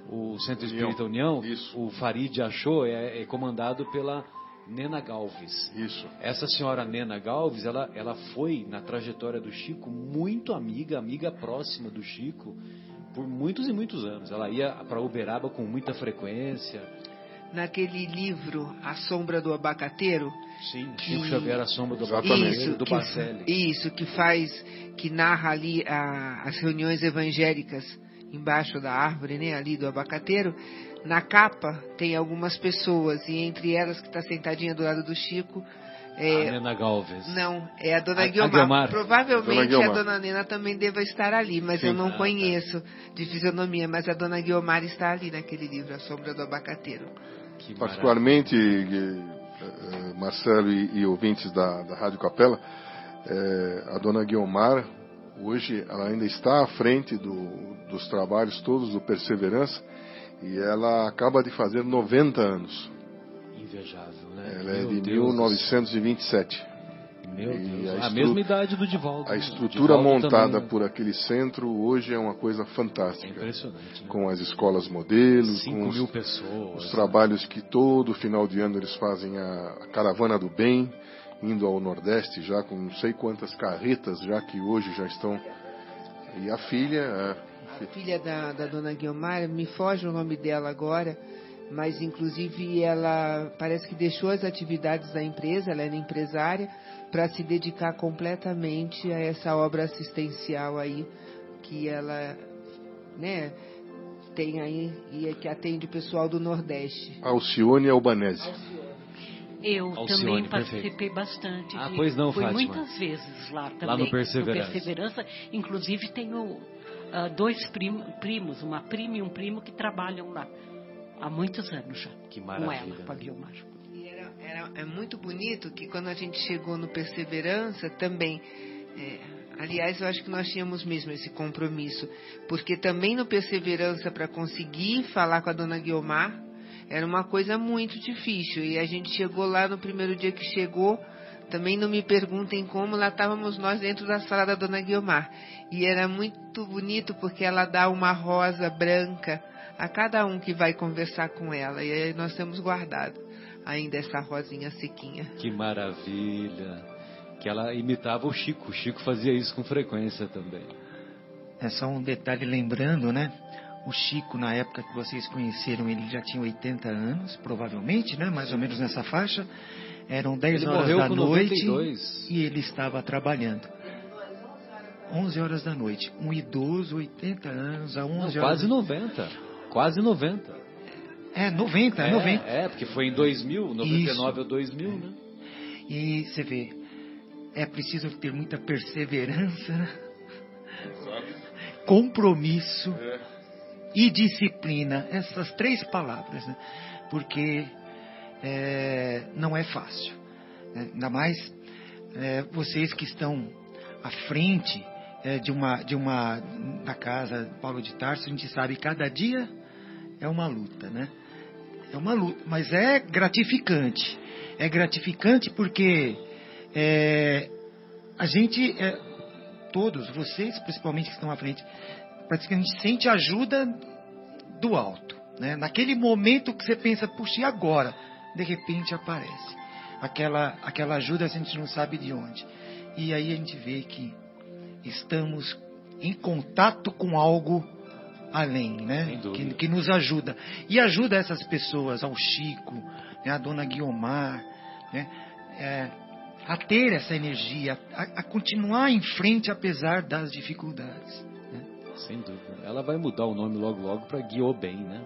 o centro. Espírita União, o Farid achou, é, é comandado pela Nena Galves. Isso. Essa senhora Nena Galves, ela, ela foi na trajetória do Chico muito amiga, amiga próxima do Chico, por muitos e muitos anos. Ela ia para Uberaba com muita frequência. Naquele livro A Sombra do Abacateiro, Sim, Que- Chico Xavier, a sombra do. Abacateiro, do que, Bacelli. isso, que faz, que narra ali a- as reuniões evangélicas embaixo da árvore, né, ali do abacateiro. Na capa tem algumas pessoas e entre elas que está sentadinha do lado do Chico, A é, Nena Galves. não, é a dona A- a Guiomar. Guiomar. Provavelmente Dona a Guiomar. dona Nena também deva estar ali, mas Sim. eu não Ah, tá. conheço de fisionomia, mas a dona Guiomar está ali naquele livro, A Sombra do Abacateiro. Que particularmente eh, eh, Marcelo e, e ouvintes da, da Rádio Capela, eh, a dona Guiomar, hoje ela ainda está à frente do- dos trabalhos todos do Perseverança e ela acaba de fazer 90 anos. Invejável? Ela é de Deus. 1927. Meu E Deus. a A, mesma idade do Divaldo. A né? estrutura Divaldo montada também, né? por aquele centro hoje é uma coisa É fantástica. impressionante. Né? Com as escolas modelos, 5 com os, mil pessoas. os trabalhos que todo final de ano eles fazem a, a caravana do bem indo ao Nordeste já com não sei quantas carretas já que hoje já estão. E a filha. A, a filha da, da dona Guilmar, me foge o nome dela agora, mas inclusive ela parece que deixou as atividades da empresa, ela era empresária, para se dedicar completamente a essa obra assistencial aí que ela, né, tem aí e é que atende o pessoal do Nordeste. Alcione Albanese. Eu Alcione, também perfeito. participei bastante. Ah, de- pois não, Fui Fátima. muitas vezes lá também. Lá no Perseverança. No Perseverança. Inclusive tenho ah, dois prim- primos, uma prima e um primo que trabalham lá há muitos anos já. Que Com maravilha. ela, com a Guilmar. E era, era- é muito bonito que quando a gente chegou no Perseverança também. é, aliás, eu acho que nós tínhamos mesmo esse compromisso, porque também no Perseverança, para conseguir falar com a dona Guiomar, era uma coisa muito difícil. E a gente chegou lá no primeiro dia que chegou, também não me perguntem como, lá estávamos nós dentro da sala da dona Guiomar. E era muito bonito porque ela dá uma rosa branca a cada um que vai conversar com ela. E aí nós temos guardado ainda essa rosinha sequinha. Que maravilha. Que ela imitava o Chico. O Chico fazia isso com frequência também. É só um detalhe lembrando, né? O Chico, na época que vocês conheceram, ele já tinha 80 anos, provavelmente, né? Mais ou menos nessa faixa. Eram 10 Ele horas da noite 92. e ele estava trabalhando. 11 horas da noite. Um idoso, 80 anos, a 11 Não, horas. quase 90. Quase 90. É, 90, é, 90. É, porque foi em 2000, 99 ou 2000, né? E você vê, é preciso ter muita perseverança, né? compromisso e disciplina. Essas três palavras, né? Porque é, não é fácil. né? Ainda mais é, vocês que estão à frente é, de uma de uma da casa Paulo de Tarso, a gente sabe cada dia é uma luta, né? É uma luta, mas é gratificante. É gratificante porque é, a gente, é, todos, vocês principalmente que estão à frente, praticamente sente ajuda do alto. Né? Naquele momento que você pensa, puxa, e agora? De repente aparece. Aquela, aquela ajuda a gente não sabe de onde. E aí a gente vê que estamos em contato com algo além, né? Que, que nos ajuda. E ajuda essas pessoas, ao Chico, né? a dona Guiomar, né? É, a ter essa energia, a, a continuar em frente apesar das dificuldades. né? Sem dúvida. Ela vai mudar o nome logo logo para Guiô Bem, né?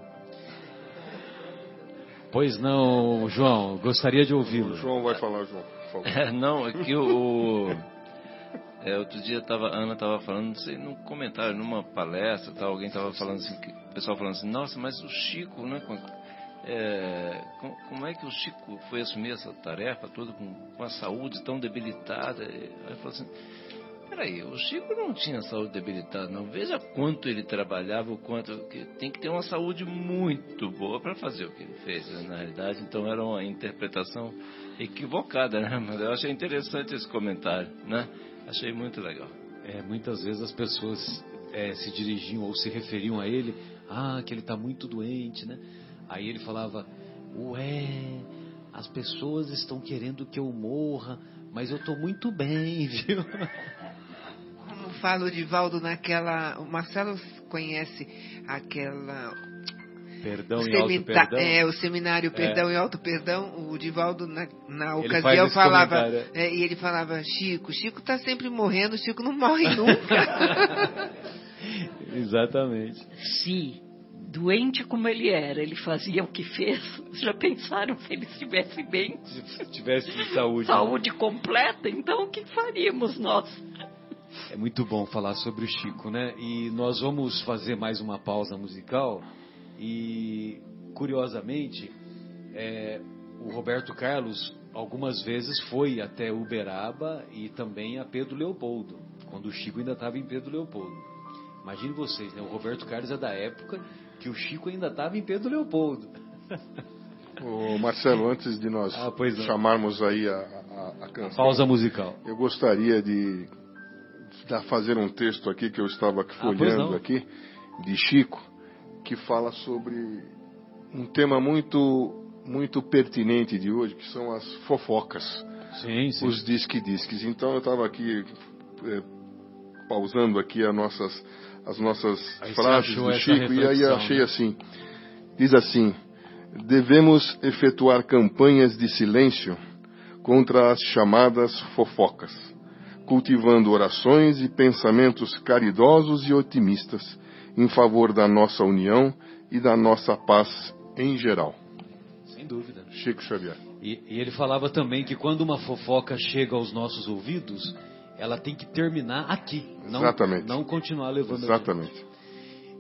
Pois não, João, gostaria de O ouvi-lo. João vai falar, João, por favor. *laughs* É, não, aqui o. é, outro dia tava, a Ana estava falando, não sei, num comentário, numa palestra, tal, alguém estava falando assim, que, o pessoal falando assim, nossa, mas o Chico, né? com- é, com- como é que o Chico foi assumir essa tarefa toda com, com a saúde tão debilitada? Aí falei assim, peraí, o Chico não tinha saúde debilitada, não. Veja quanto ele trabalhava, o quanto. tem que ter uma saúde muito boa para fazer o que ele fez, né, na realidade. Então era uma interpretação equivocada, né? Mas eu achei interessante esse comentário, né? Achei muito legal. É, muitas vezes as pessoas é, se dirigiam ou se referiam a ele, ah, que ele está muito doente, né? Aí ele falava, ué, as pessoas estão querendo que eu morra, mas eu estou muito bem, *laughs* viu? Como fala o Divaldo naquela. O Marcelo conhece aquela. Perdão o e semita- perdão. É, o seminário Perdão e Alto Perdão. O Divaldo, na, na ocasião, falava. é, e ele falava: Chico, Chico está sempre morrendo, Chico não morre nunca. *laughs* Exatamente. Se, doente como ele era, ele fazia o que fez, já pensaram se ele estivesse bem, Se tivesse saúde. saúde completa, então o que faríamos nós? É muito bom falar sobre o Chico, né? E nós vamos fazer mais uma pausa musical e, curiosamente, é, o Roberto Carlos algumas vezes foi até Uberaba e também a Pedro Leopoldo, quando o Chico ainda estava em Pedro Leopoldo. Imagine vocês, né? O Roberto Carlos é da época que o Chico ainda estava em Pedro Leopoldo. Ô, Marcelo, antes de nós Ah, chamarmos aí a, a, a canção, Pausa musical. eu gostaria de dar- fazer um texto aqui que eu estava Ah, folheando não. aqui, de Chico, que fala sobre um tema muito, muito pertinente de hoje, que são as fofocas. sim, sim. os disque-disques. Então eu estava aqui é, pausando aqui as nossas, as nossas frases do Chico e aí achei né? assim, diz assim, devemos efetuar campanhas de silêncio contra as chamadas fofocas, cultivando orações e pensamentos caridosos e otimistas em favor da nossa união e da nossa paz em geral. Sem dúvida. Chico Xavier. E, e, ele falava também que quando uma fofoca chega aos nossos ouvidos, ela tem que terminar aqui. Não, Exatamente. Não continuar levando Exatamente.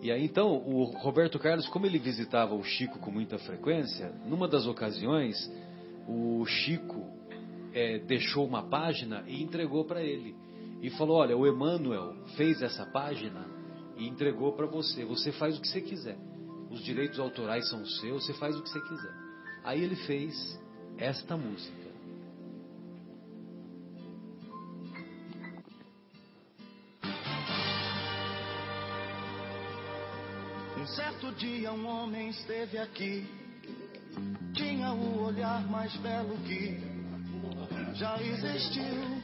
E aí então, o Roberto Carlos, como ele visitava o Chico com muita frequência, numa das ocasiões, o Chico é, deixou uma página e entregou para ele. E falou: Olha, o Emmanuel fez essa página e entregou para você. Você faz o que você quiser. Os direitos autorais são seus, você faz o que você quiser. Aí ele fez esta música. Um certo dia um homem esteve aqui, tinha o olhar mais belo que já existiu.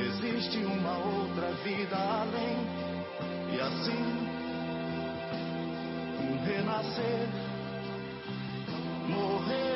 existe uma outra vida além, e assim, um renascer. Morrer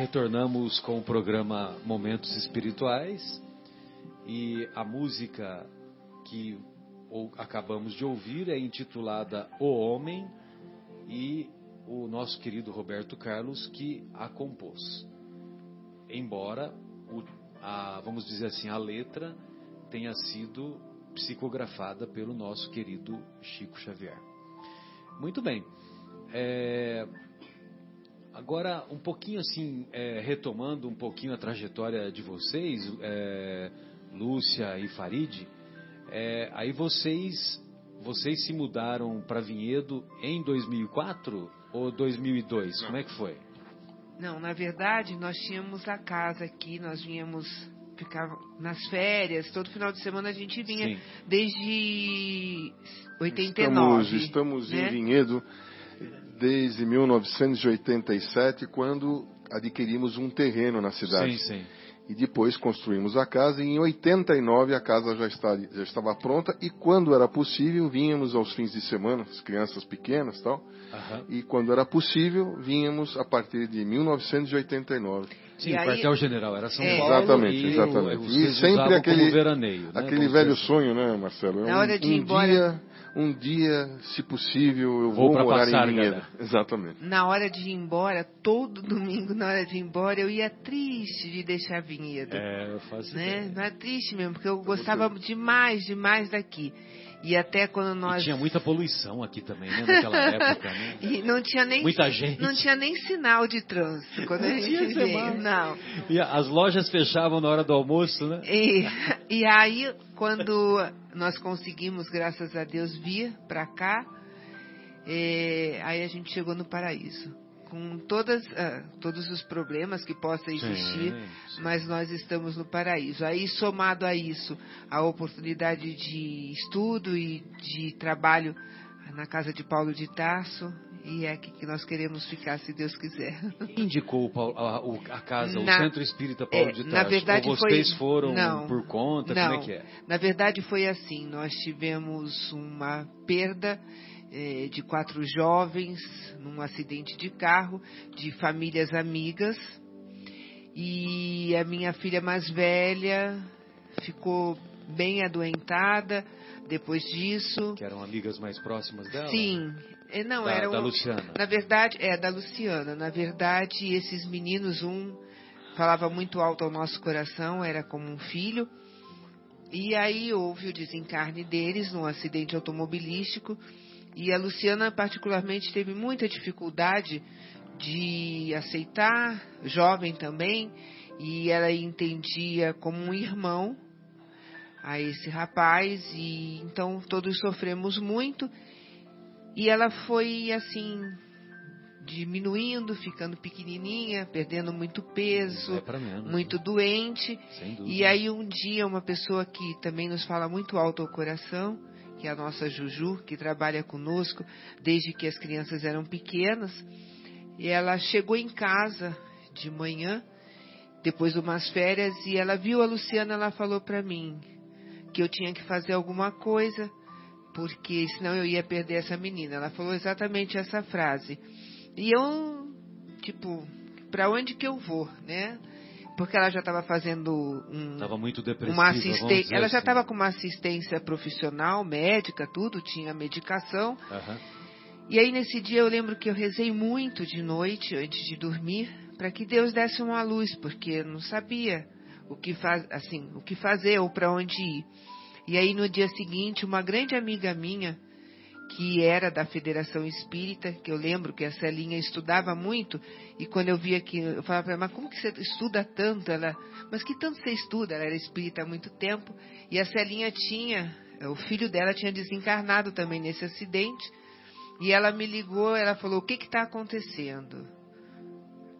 retornamos com o programa Momentos Espirituais e a música que acabamos de ouvir é intitulada O Homem e o nosso querido Roberto Carlos que a compôs. Embora, o, a, vamos dizer assim, a letra tenha sido psicografada pelo nosso querido Chico Xavier. Muito bem. É, agora, um pouquinho assim, é, retomando um pouquinho a trajetória de vocês, é, Lúcia e Farid, é, aí vocês, vocês se mudaram para Vinhedo em 2004 ou 2002? Não. Como é que foi? Não, na verdade, nós tínhamos a casa aqui, nós vínhamos ficar nas férias, todo final de semana a gente vinha Sim. desde 89. Estamos, estamos né? em Vinhedo desde 1987, quando adquirimos um terreno na cidade. Sim, sim. E depois construímos a casa e em 89 a casa já, está, já estava pronta e quando era possível vínhamos aos fins de semana, as crianças pequenas tal. Uhum. E quando era possível vínhamos a partir de 1989. Sim, o quartel-general era São é, Paulo. Exatamente, e exatamente. e sempre aquele, veraneio, né? aquele velho sonho, né, Marcelo? Na hora de ir um embora... dia um dia, se possível, eu vou, vou morar passar, em Vinhedo. Exatamente. Na hora de ir embora, todo domingo, na hora de ir embora, eu ia triste de deixar Vinhedo. É, eu faço né? Não é triste mesmo, porque eu gostava Você... demais, demais daqui. E até quando nós. E tinha muita poluição aqui também, né? Naquela *laughs* época, né? E não tinha nem. Muita gente. Não tinha nem sinal de trânsito quando não a gente veio. Não. E as lojas fechavam na hora do almoço, né? E, e aí, quando nós conseguimos, graças a Deus, vir para cá, é, aí a gente chegou no paraíso com todas, uh, todos os problemas que possa existir, sim, sim. mas nós estamos no paraíso. Aí, somado a isso, a oportunidade de estudo e de trabalho na casa de Paulo de Tarso, e é aqui que nós queremos ficar, se Deus quiser. Indicou a, a, casa, na, o Centro Espírita Paulo é, de Tarso? Na verdade Ou vocês foi, foram não, por conta? Não, como é que é? Na verdade foi assim, nós tivemos uma perda é, de quatro jovens num acidente de carro, de famílias amigas. E a minha filha mais velha ficou bem adoentada depois disso. Que eram amigas mais próximas dela? Sim. É, não, da, era da Luciana. Na verdade, é da Luciana. Na verdade, esses meninos, um falava muito alto ao nosso coração, era como um filho. E aí houve o desencarne deles num acidente automobilístico e a Luciana, particularmente, teve muita dificuldade de aceitar, jovem também, e ela entendia como um irmão a esse rapaz, e então todos sofremos muito. E ela foi assim, diminuindo, ficando pequenininha, perdendo muito peso, é menos, muito né? doente. E aí um dia uma pessoa que também nos fala muito alto ao coração, que é a nossa Juju, que trabalha conosco desde que as crianças eram pequenas. E ela chegou em casa de manhã, depois de umas férias, e ela viu a Luciana, ela falou para mim que eu tinha que fazer alguma coisa, porque senão eu ia perder essa menina. Ela falou exatamente essa frase. E eu, tipo, para onde que eu vou, né? Porque ela já estava fazendo um, tava muito uma assistência. Ela já estava assim. com uma assistência profissional, médica, tudo, tinha medicação. Uhum. E aí nesse dia eu lembro que eu rezei muito de noite antes de dormir para que Deus desse uma luz, porque eu não sabia o que faz, assim, o que fazer ou para onde ir. E aí no dia seguinte, uma grande amiga minha que era da Federação Espírita, que eu lembro que a Celinha estudava muito, e quando eu via que, eu falava para ela, mas como que você estuda tanto? Ela, mas que tanto você estuda? Ela era espírita há muito tempo, e a Celinha tinha, o filho dela tinha desencarnado também nesse acidente, e ela me ligou, ela falou, o que está acontecendo?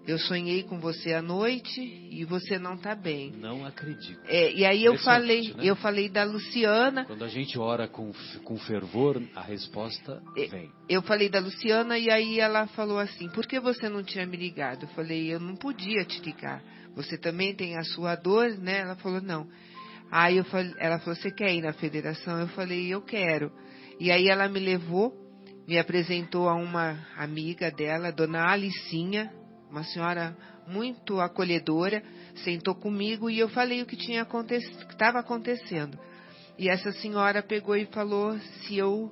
Eu sonhei com você à noite e você não está bem. Não acredito. É, e aí eu falei, né? eu falei da Luciana. Quando a gente ora com, com fervor, a resposta é, vem. Eu falei da Luciana e aí ela falou assim: por que você não tinha me ligado? Eu falei: eu não podia te ligar. Você também tem a sua dor, né? Ela falou: não. Aí eu falei, ela falou: você quer ir na federação? Eu falei: eu quero. E aí ela me levou, me apresentou a uma amiga dela, dona Alicinha uma senhora muito acolhedora, sentou comigo e eu falei o que estava acontecendo. E essa senhora pegou e falou se eu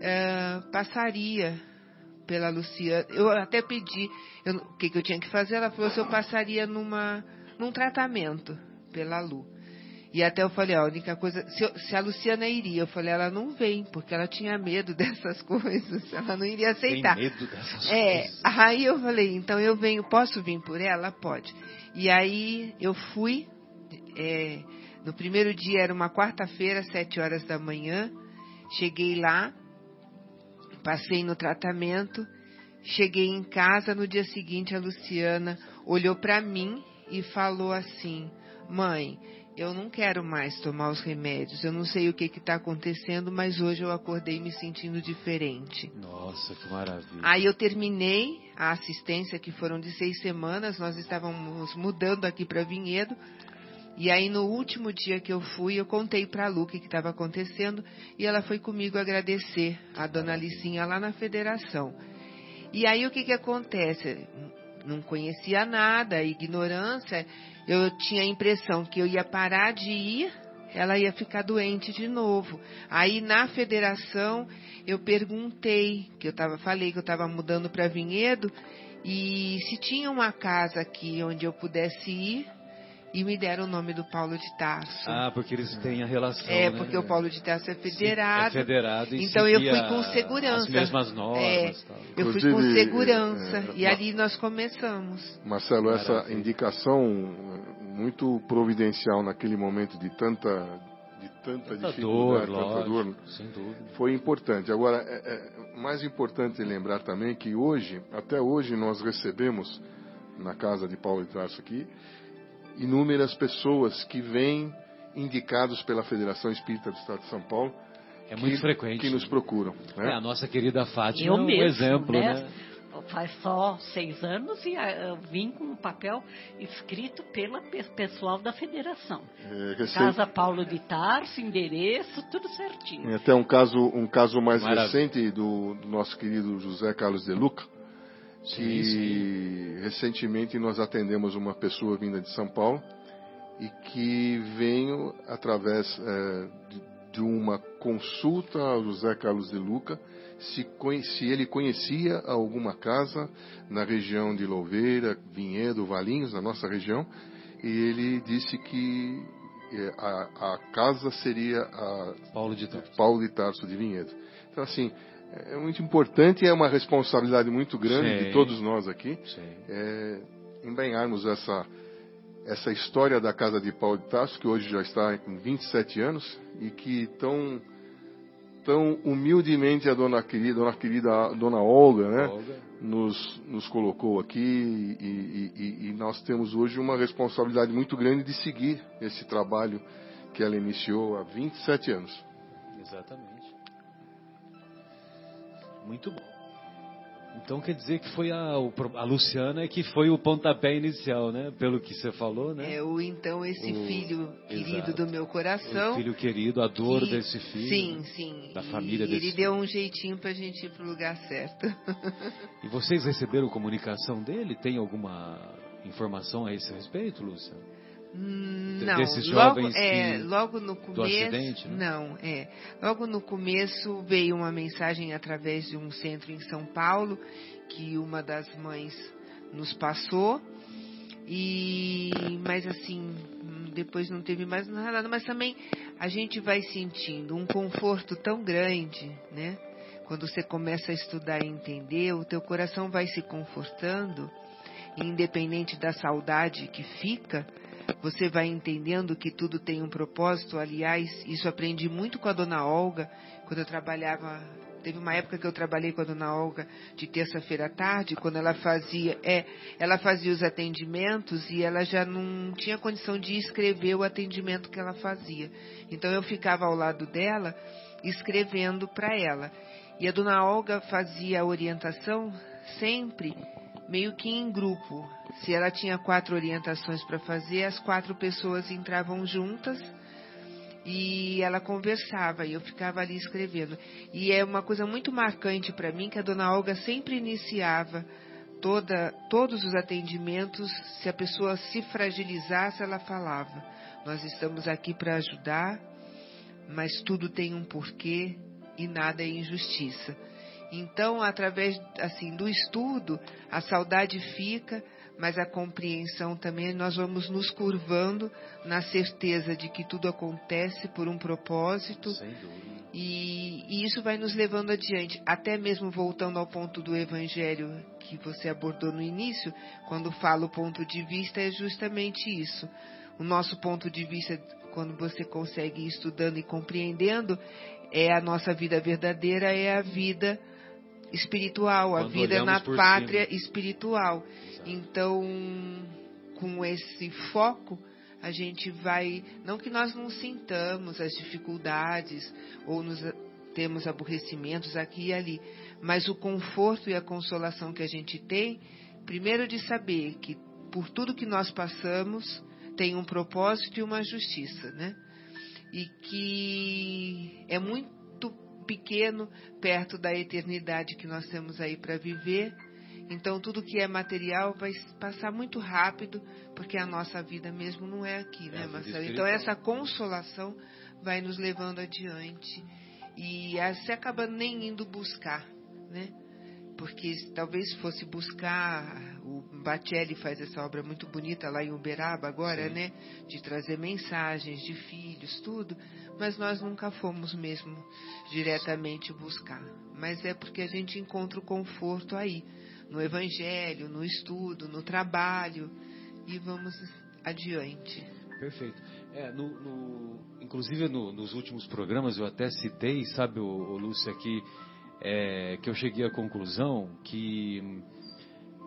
é, passaria pela Luciana. Eu até pedi eu, o que, que eu tinha que fazer. Ela falou se eu passaria numa, num tratamento pela Lu. E até eu falei, a única coisa, se, eu, se, a Luciana iria, eu falei, ela não vem, porque ela tinha medo *laughs* dessas coisas, ela não iria aceitar. Tem medo dessas é, coisas. Aí eu falei, então eu venho, posso vir por ela? Pode. E aí eu fui, é, no primeiro dia era uma quarta-feira, sete horas da manhã, cheguei lá, passei no tratamento, cheguei em casa, no dia seguinte a Luciana olhou para mim e falou assim, mãe, eu não quero mais tomar os remédios. Eu não sei o que está acontecendo, mas hoje eu acordei me sentindo diferente. Nossa, que maravilha. Aí eu terminei a assistência, que foram de seis semanas. Nós estávamos mudando aqui para Vinhedo. E aí no último dia que eu fui, eu contei para a Lu o que estava acontecendo. E ela foi comigo agradecer a dona Licinha lá na federação. E aí o que, que acontece? Não conhecia nada, ignorância eu tinha a impressão que eu ia parar de ir, ela ia ficar doente de novo. Aí na federação eu perguntei, que eu tava, falei que eu estava mudando para Vinhedo, e se tinha uma casa aqui onde eu pudesse ir, e me deram o nome do Paulo de Tarso. Ah, porque eles têm a relação. É, né? porque o Paulo de Tarso é federado. Sim, é federado e então eu fui com segurança. As mesmas normas. É, tal. eu fui com segurança. É, e ali nós começamos. Marcelo, essa Maravilha. indicação muito providencial naquele momento de tanta de tanta, tanta dificuldade, dor, tanta lógico, dor, sem dúvida. foi importante. Agora, é, é mais importante lembrar também que hoje, até hoje, nós recebemos na casa de Paulo de Tarso aqui, inúmeras pessoas que vêm indicados pela Federação Espírita do Estado de São Paulo. É muito que, frequente. Que nos procuram. Né? É, a nossa querida Fátima eu é um mesmo, exemplo, né? né? Faz só seis anos e ah, eu vim com um papel escrito pela pessoal da federação. É. Casa Paulo de Tarso, endereço, tudo certinho. É até um caso, um caso mais Maravilha. recente do, do nosso querido José Carlos de Luca, que sim. recentemente nós atendemos uma pessoa vinda de São Paulo e que veio através é, de, de, uma consulta ao José Carlos de Luca se, se, ele conhecia alguma casa na região de Louveira, Vinhedo, Valinhos, na nossa região, e ele disse que é, a, a casa seria a Paulo de Tarso, Paulo de, Tarso de Vinhedo. Então assim é muito importante e é uma responsabilidade muito grande Sim. de todos nós aqui é, empenharmos essa essa história da casa de Paulo de Tarso que hoje já está com 27 anos e que tão tão humildemente a dona querida dona querida dona Olga né Olga. nos nos colocou aqui e, e, e nós temos hoje uma responsabilidade muito grande de seguir esse trabalho que ela iniciou há 27 anos exatamente muito bom. Então quer dizer que foi a, a Luciana que foi o pontapé inicial, né? Pelo que você falou, né? É o então esse o, filho querido exato. do meu coração. O filho querido, a dor que, desse filho. Sim, sim. Da família e desse ele deu um jeitinho pra gente ir pro lugar certo. *laughs* e vocês receberam comunicação dele? Tem alguma informação a esse respeito, Lúcia? Não, desses logo, jovens é, que, logo no começo, acidente, né? não, é, logo no começo veio uma mensagem através de um centro em São Paulo que uma das mães nos passou e, mas assim, depois não teve mais nada, mas também a gente vai sentindo um conforto tão grande, né? Quando você começa a estudar e entender, o teu coração vai se confortando, independente da saudade que fica, você vai entendendo que tudo tem um propósito. Aliás, isso aprendi muito com a dona Olga, quando eu trabalhava. Teve uma época que eu trabalhei com a dona Olga de terça-feira à tarde, quando ela fazia, é, ela fazia os atendimentos e ela já não tinha condição de escrever o atendimento que ela fazia. Então eu ficava ao lado dela escrevendo para ela. E a dona Olga fazia a orientação sempre meio que em grupo. Se ela tinha quatro orientações para fazer, as quatro pessoas entravam juntas e ela conversava e eu ficava ali escrevendo. E é uma coisa muito marcante para mim que a dona Olga sempre iniciava toda, todos os atendimentos, se a pessoa se fragilizasse, ela falava: Nós estamos aqui para ajudar, mas tudo tem um porquê e nada é injustiça. Então, através assim do estudo, a saudade fica, mas a compreensão também, nós vamos nos curvando na certeza de que tudo acontece por um propósito. E, e, isso vai nos levando adiante, até mesmo voltando ao ponto do Evangelho que você abordou no início, quando fala o ponto de vista, é justamente isso. O nosso ponto de vista, quando você consegue ir estudando e compreendendo, é a nossa vida verdadeira, é a vida espiritual, Quando a vida na olhamos por pátria cima. espiritual. Então, com esse foco, a gente vai, não que nós não sintamos as dificuldades ou nos temos aborrecimentos aqui e ali, mas o conforto e a consolação que a gente tem, primeiro de saber que por tudo que nós passamos tem um propósito e uma justiça, né? E que é muito pequeno perto da eternidade que nós temos aí para viver. Então tudo que é material vai passar muito rápido, porque a nossa vida mesmo não é aqui, É né, vida Marcelo? Então essa consolação vai nos levando adiante e você acaba nem indo buscar, né? Porque talvez fosse buscar, o Batelli faz essa obra muito bonita lá em Uberaba agora, Sim. né? De trazer mensagens de filhos, tudo, mas nós nunca fomos mesmo diretamente buscar. Mas é porque a gente encontra o conforto aí, no Evangelho, no estudo, no trabalho, e vamos adiante. Perfeito. É, no, no- inclusive no- nos últimos programas eu até citei, sabe, o, o Lúcio aqui, é, que eu cheguei à conclusão que,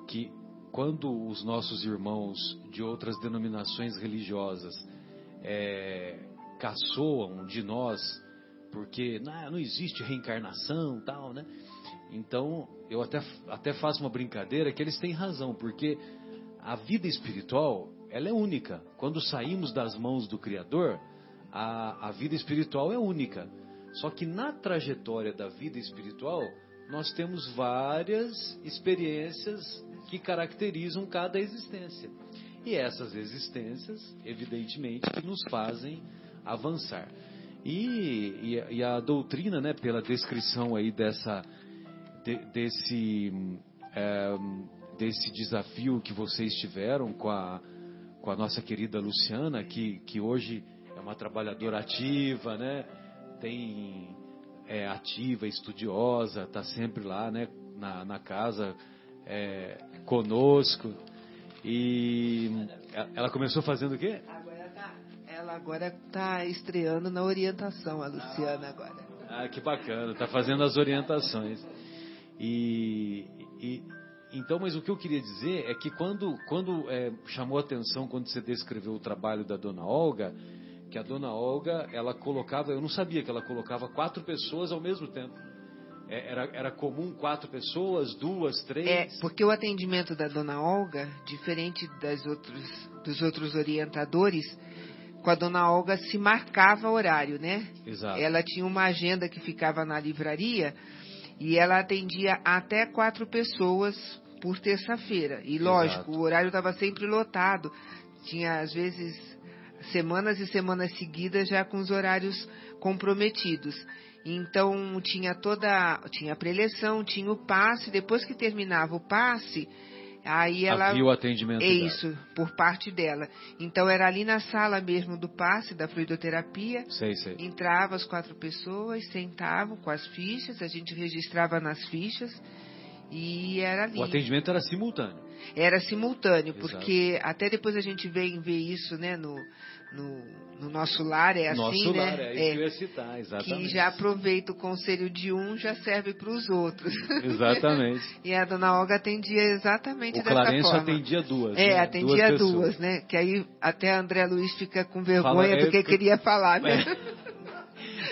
que quando os nossos irmãos de outras denominações religiosas é, caçoam de nós porque não, não existe reencarnação tal, né? Então eu até, até faço uma brincadeira que eles têm razão, porque a vida espiritual ela é única. Quando saímos das mãos do Criador, a, a vida espiritual é única. Só que na trajetória da vida espiritual, nós temos várias experiências que caracterizam cada existência. E essas existências, evidentemente, que nos fazem avançar. E, e, a- e a doutrina, né, pela descrição aí dessa, de- desse, eh, desse desafio que vocês tiveram com a, com a nossa querida Luciana, que, que hoje é uma trabalhadora ativa, né? Tem é ativa, estudiosa, está sempre lá, né? Na, na casa é, conosco. E ela começou fazendo o quê? Agora tá, ela agora está estreando na orientação, a Luciana agora. Ah, que bacana, tá fazendo as orientações. E, e- então, mas o que eu queria dizer é que quando, quando é, chamou a atenção quando você descreveu o trabalho da dona Olga, que a dona Olga, ela colocava, eu não sabia que ela colocava quatro pessoas ao mesmo tempo. É, Era, era comum quatro pessoas, duas, três? É, porque o atendimento da dona Olga, diferente das outros, dos outros orientadores, com a dona Olga se marcava horário, né? Exato. Ela tinha uma agenda que ficava na livraria e ela atendia até quatro pessoas por terça-feira. E lógico, Exato. o horário estava sempre lotado. Tinha, às vezes, semanas e semanas seguidas já com os horários comprometidos. Então tinha toda, tinha a preleção, tinha o passe, depois que terminava o passe, aí ela Havia o atendimento é dela. isso, por parte dela. Então era ali na sala mesmo do passe da fluidoterapia. Sei, sei. Entrava as quatro pessoas, sentavam com as fichas, a gente registrava nas fichas e era ali. O atendimento era simultâneo. Era simultâneo, Exato. porque até depois a gente vem ver isso, né, no, no, no nosso lar, é assim, Nosso né? lar, é isso que eu ia citar, exatamente. que já aproveita o conselho de um, já serve para os outros. Exatamente. *laughs* e a dona Olga atendia exatamente O dessa Clarencio forma. atendia duas. É, né? atendia duas. duas, né? Que aí até a André Luiz fica com vergonha Fala, é, do que eu- queria falar, né?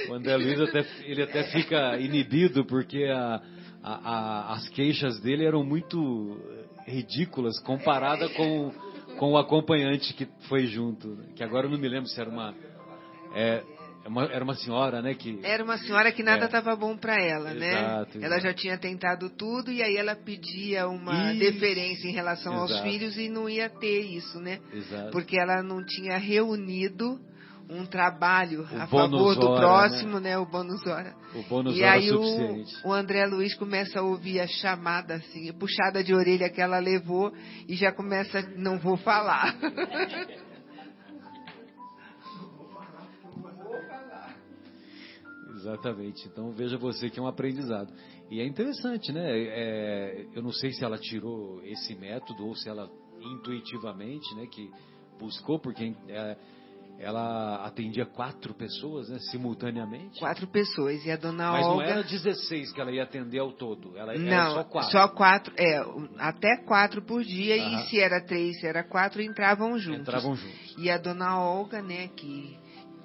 O André Luiz até, ele até fica inibido porque a- a- a- as queixas dele eram muito ridículas comparada com, com o acompanhante que foi junto. né? Que agora eu não me lembro se era uma. É, É uma, era uma senhora, né? Que, Era uma senhora que nada É. estava bom para ela, né? Exato, Ela exato. já tinha tentado tudo e aí ela pedia uma Isso. deferência em relação aos Exato. filhos e não ia ter isso, né? Exato. Porque ela não tinha reunido um trabalho O a favor do hora, próximo, né? O bônus hora. O bônus e hora aí o, suficiente. o André Luiz começa a ouvir a chamada, assim, a puxada de orelha que ela levou e já começa, não vou falar. *laughs* Exatamente. Então veja você que é um aprendizado. E é interessante, né? É, eu não sei se ela tirou esse método ou se ela intuitivamente, né, que buscou, porque é, ela atendia quatro pessoas, né, simultaneamente. Quatro pessoas. E a dona Mas não Olga. era 16 que ela ia atender ao todo. Ela era Não, só quatro. só quatro, é, até quatro por dia, e se era três, se era quatro, entravam juntos. Entravam juntos. E a dona Olga, né, que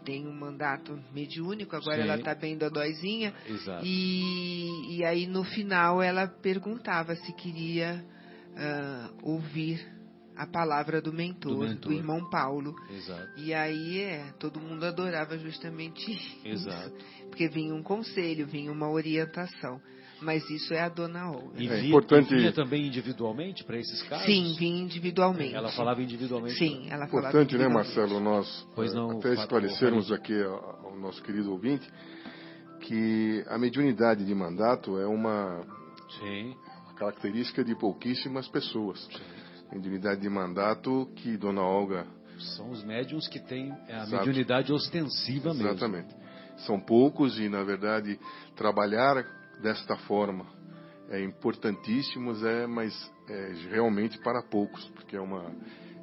tem um mandato mediúnico, agora Sim. ela está bem dodóizinha, Exato. e, e aí no final ela perguntava se queria ah, ouvir a palavra do mentor, Do do, mentor. irmão Paulo. Exato. E aí é, todo mundo adorava justamente isso. Exato. Porque vinha um conselho, vinha uma orientação. Mas isso é a dona Olga. E É vi- importante- e vinha também individualmente para esses casos? Sim, vinha individualmente. Ela falava individualmente. Sim, ela falava Importante, né. Marcelo, nós Pois não, até esclarecermos aqui ao nosso querido ouvinte que a mediunidade de mandato é uma Sim. característica de pouquíssimas pessoas. Mediunidade de mandato que Dona Olga São os médiums que têm a Exato. mediunidade ostensiva mesmo. Exatamente. São poucos e, na verdade, trabalhar desta forma é importantíssimo, é, mas é realmente para poucos, porque é uma,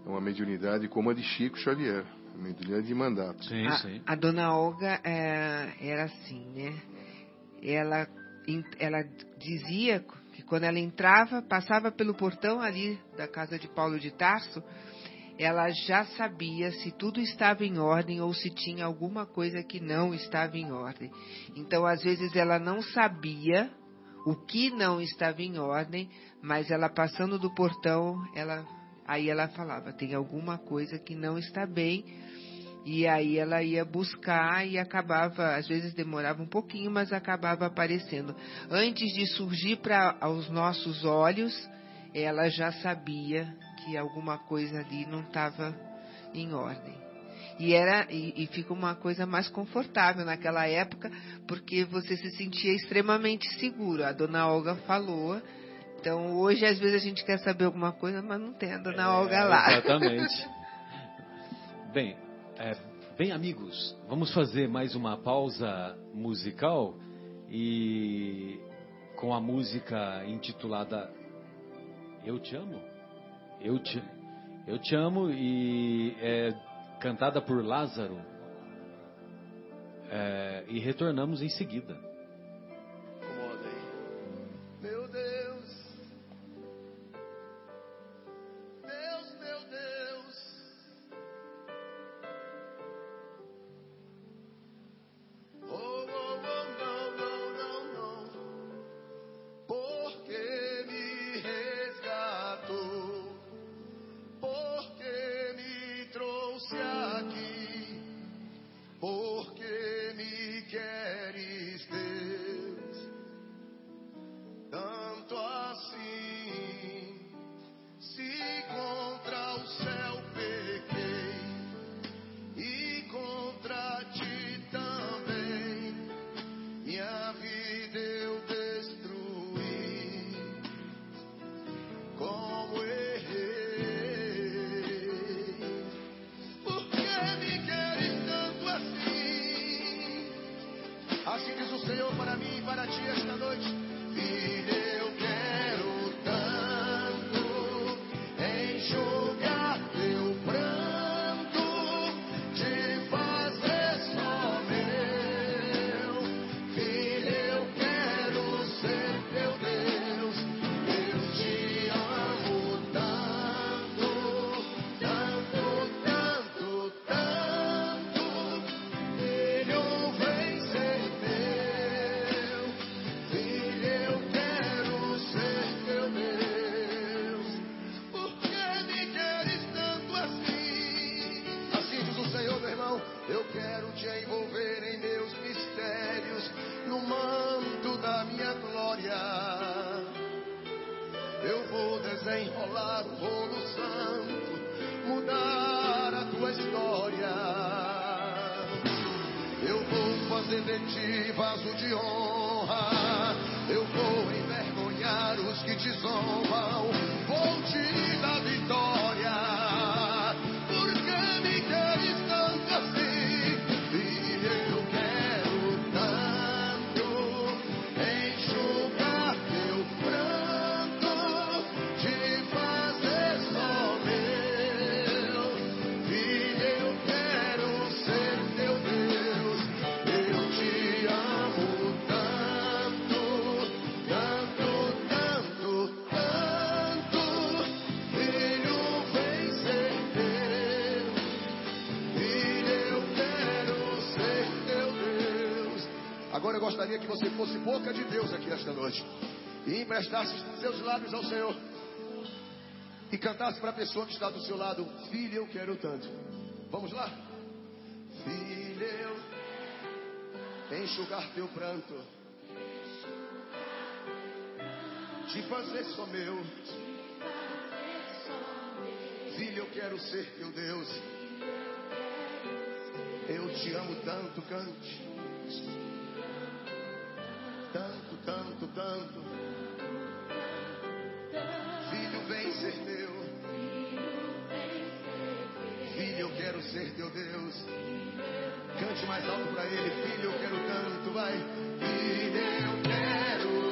é uma mediunidade como a de Chico Xavier, uma mediunidade de mandato. Sim, a, sim. a dona Olga é, era assim, né? Ela, ela dizia quando ela entrava, passava pelo portão ali da casa de Paulo de Tarso, ela já sabia se tudo estava em ordem ou se tinha alguma coisa que não estava em ordem. Então, às vezes, ela não sabia o que não estava em ordem, mas ela passando do portão, ela aí ela falava, tem alguma coisa que não está bem. E aí ela ia buscar e acabava, às vezes demorava um pouquinho, mas acabava aparecendo. Antes de surgir para aos nossos olhos, ela já sabia que alguma coisa ali não estava em ordem. E era e, e fica uma coisa mais confortável naquela época, porque você se sentia extremamente seguro. A dona Olga falou. Então hoje às vezes a gente quer saber alguma coisa, mas não tem a dona Olga É, lá. Exatamente. *laughs* Bem, é, bem amigos, vamos fazer mais uma pausa musical e com a música intitulada Eu Te Amo? Eu te, eu te amo e é cantada por Lázaro. É, e retornamos em seguida. Emprestasse seus lábios ao Senhor e cantasse para a pessoa que está do seu lado: Filho, eu quero tanto. Vamos lá? Filho, eu enxugar teu pranto, te fazer só meu. Filho, eu quero ser teu Deus. Eu te amo tanto, cante. Tanto, tanto, tanto. Vem ser meu. Filho, eu quero ser teu Deus. Cante mais alto para ele. Filho, eu quero tanto, vai. Filho, eu quero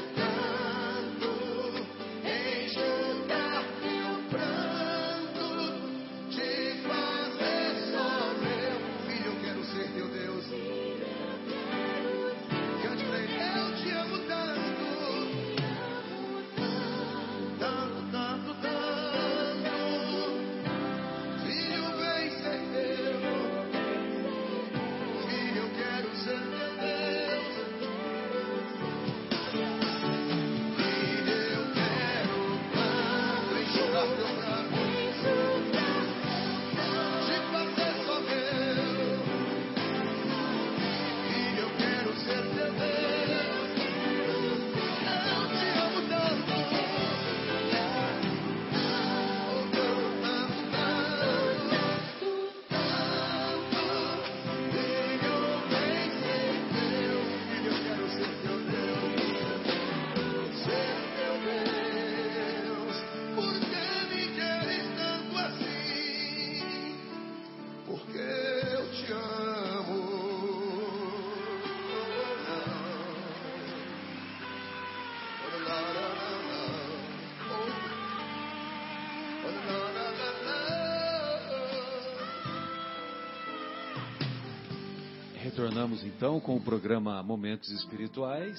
Retornamos então com o programa Momentos Espirituais.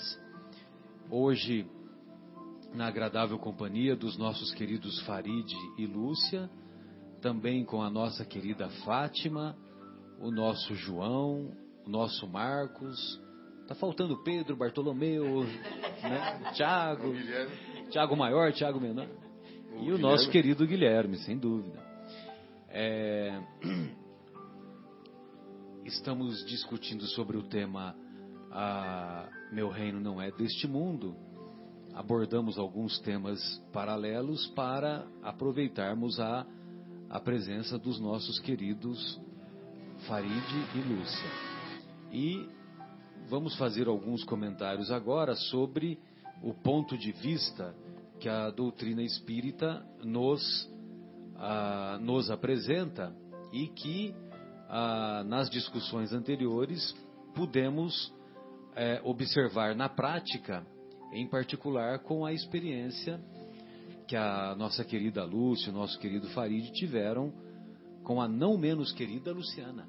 Hoje, na agradável companhia dos nossos queridos Farid e Lúcia, também com a nossa querida Fátima, o nosso João, o nosso Marcos. Tá faltando Pedro, Bartolomeu, né? Tiago, Tiago maior, Tiago menor. E o nosso querido Guilherme, sem dúvida. É, Estamos discutindo sobre o tema ah, Meu Reino Não É Deste Mundo. Abordamos alguns temas paralelos para aproveitarmos a, a presença dos nossos queridos Farid e Lúcia. E vamos fazer alguns comentários agora sobre o ponto de vista que a doutrina espírita nos, ah, nos apresenta e que ah, nas discussões anteriores pudemos eh, observar na prática, em particular com a experiência que a nossa querida Lúcia, o nosso querido Farid tiveram com a não menos querida Luciana.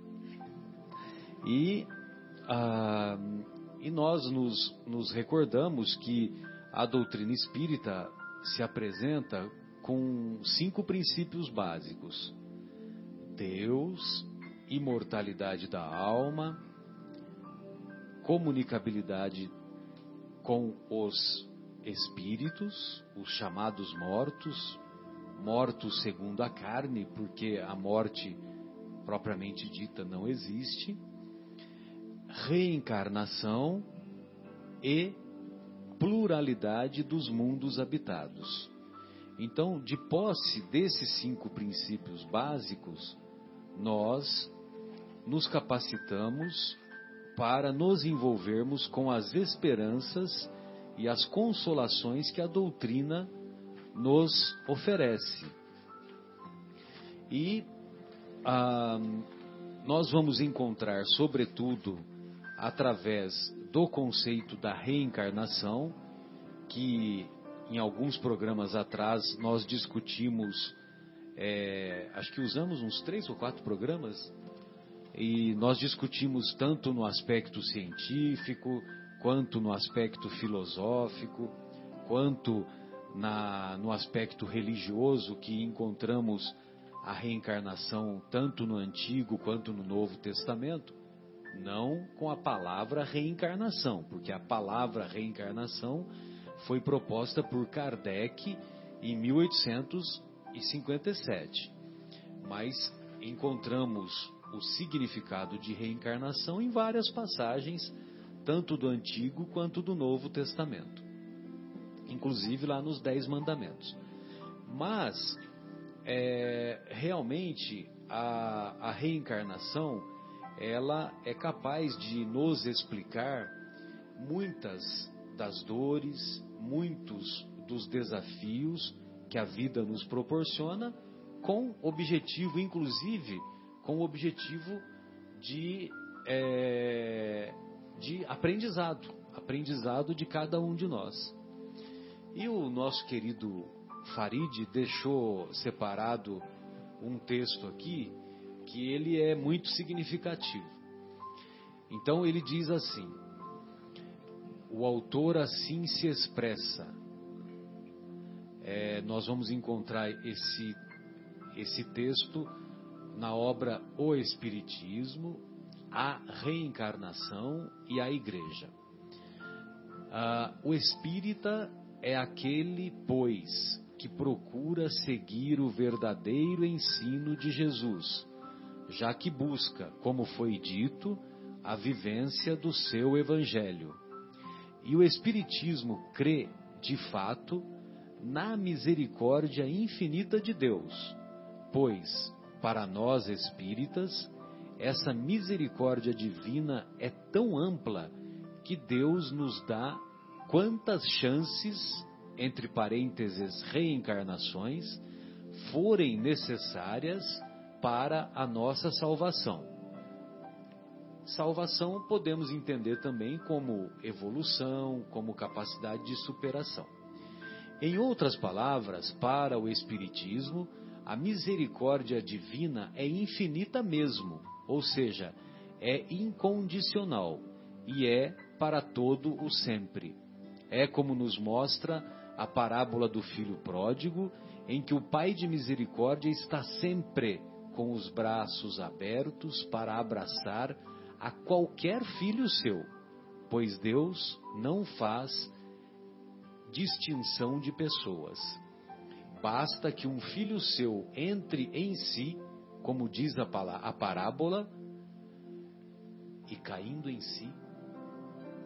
E, ah, e nós nos, nos recordamos que a doutrina espírita se apresenta com cinco princípios básicos: Deus, imortalidade da alma, comunicabilidade com os espíritos, os chamados mortos, mortos segundo a carne, porque a morte propriamente dita não existe, reencarnação e pluralidade dos mundos habitados. Então, de posse desses cinco princípios básicos, nós nos capacitamos para nos envolvermos com as esperanças e as consolações que a doutrina nos oferece. E ah, nós vamos encontrar, sobretudo, através do conceito da reencarnação, que em alguns programas atrás nós discutimos, é, acho que usamos uns três ou quatro programas, e nós discutimos tanto no aspecto científico, quanto no aspecto filosófico, quanto na, no aspecto religioso, que encontramos a reencarnação tanto no Antigo quanto no Novo Testamento, não com a palavra reencarnação, porque a palavra reencarnação foi proposta por Kardec em 1857. Mas encontramos o significado de reencarnação em várias passagens, tanto do Antigo quanto do Novo Testamento, inclusive lá nos Dez Mandamentos. Mas, é, realmente, a, a reencarnação ela é capaz de nos explicar muitas das dores, muitos dos desafios que a vida nos proporciona, com objetivo, inclusive, com o objetivo de, é, de aprendizado, aprendizado de cada um de nós. E o nosso querido Farid deixou separado um texto aqui que ele é muito significativo. Então ele diz assim: o autor assim se expressa. É, nós vamos encontrar esse, esse texto na obra O Espiritismo, a Reencarnação e a Igreja. Ah, o espírita é aquele, pois, que procura seguir o verdadeiro ensino de Jesus, já que busca, como foi dito, a vivência do seu evangelho. E o Espiritismo crê, de fato, na misericórdia infinita de Deus, pois, para nós espíritas, essa misericórdia divina é tão ampla que Deus nos dá quantas chances, entre parênteses, reencarnações, forem necessárias para a nossa salvação. Salvação podemos entender também como evolução, como capacidade de superação. Em outras palavras, para o Espiritismo, a misericórdia divina é infinita mesmo, ou seja, é incondicional e é para todo o sempre. É como nos mostra a parábola do filho pródigo, em que o Pai de misericórdia está sempre com os braços abertos para abraçar a qualquer filho seu, pois Deus não faz distinção de pessoas. Basta que um filho seu entre em si, como diz a, a parábola, e caindo em si,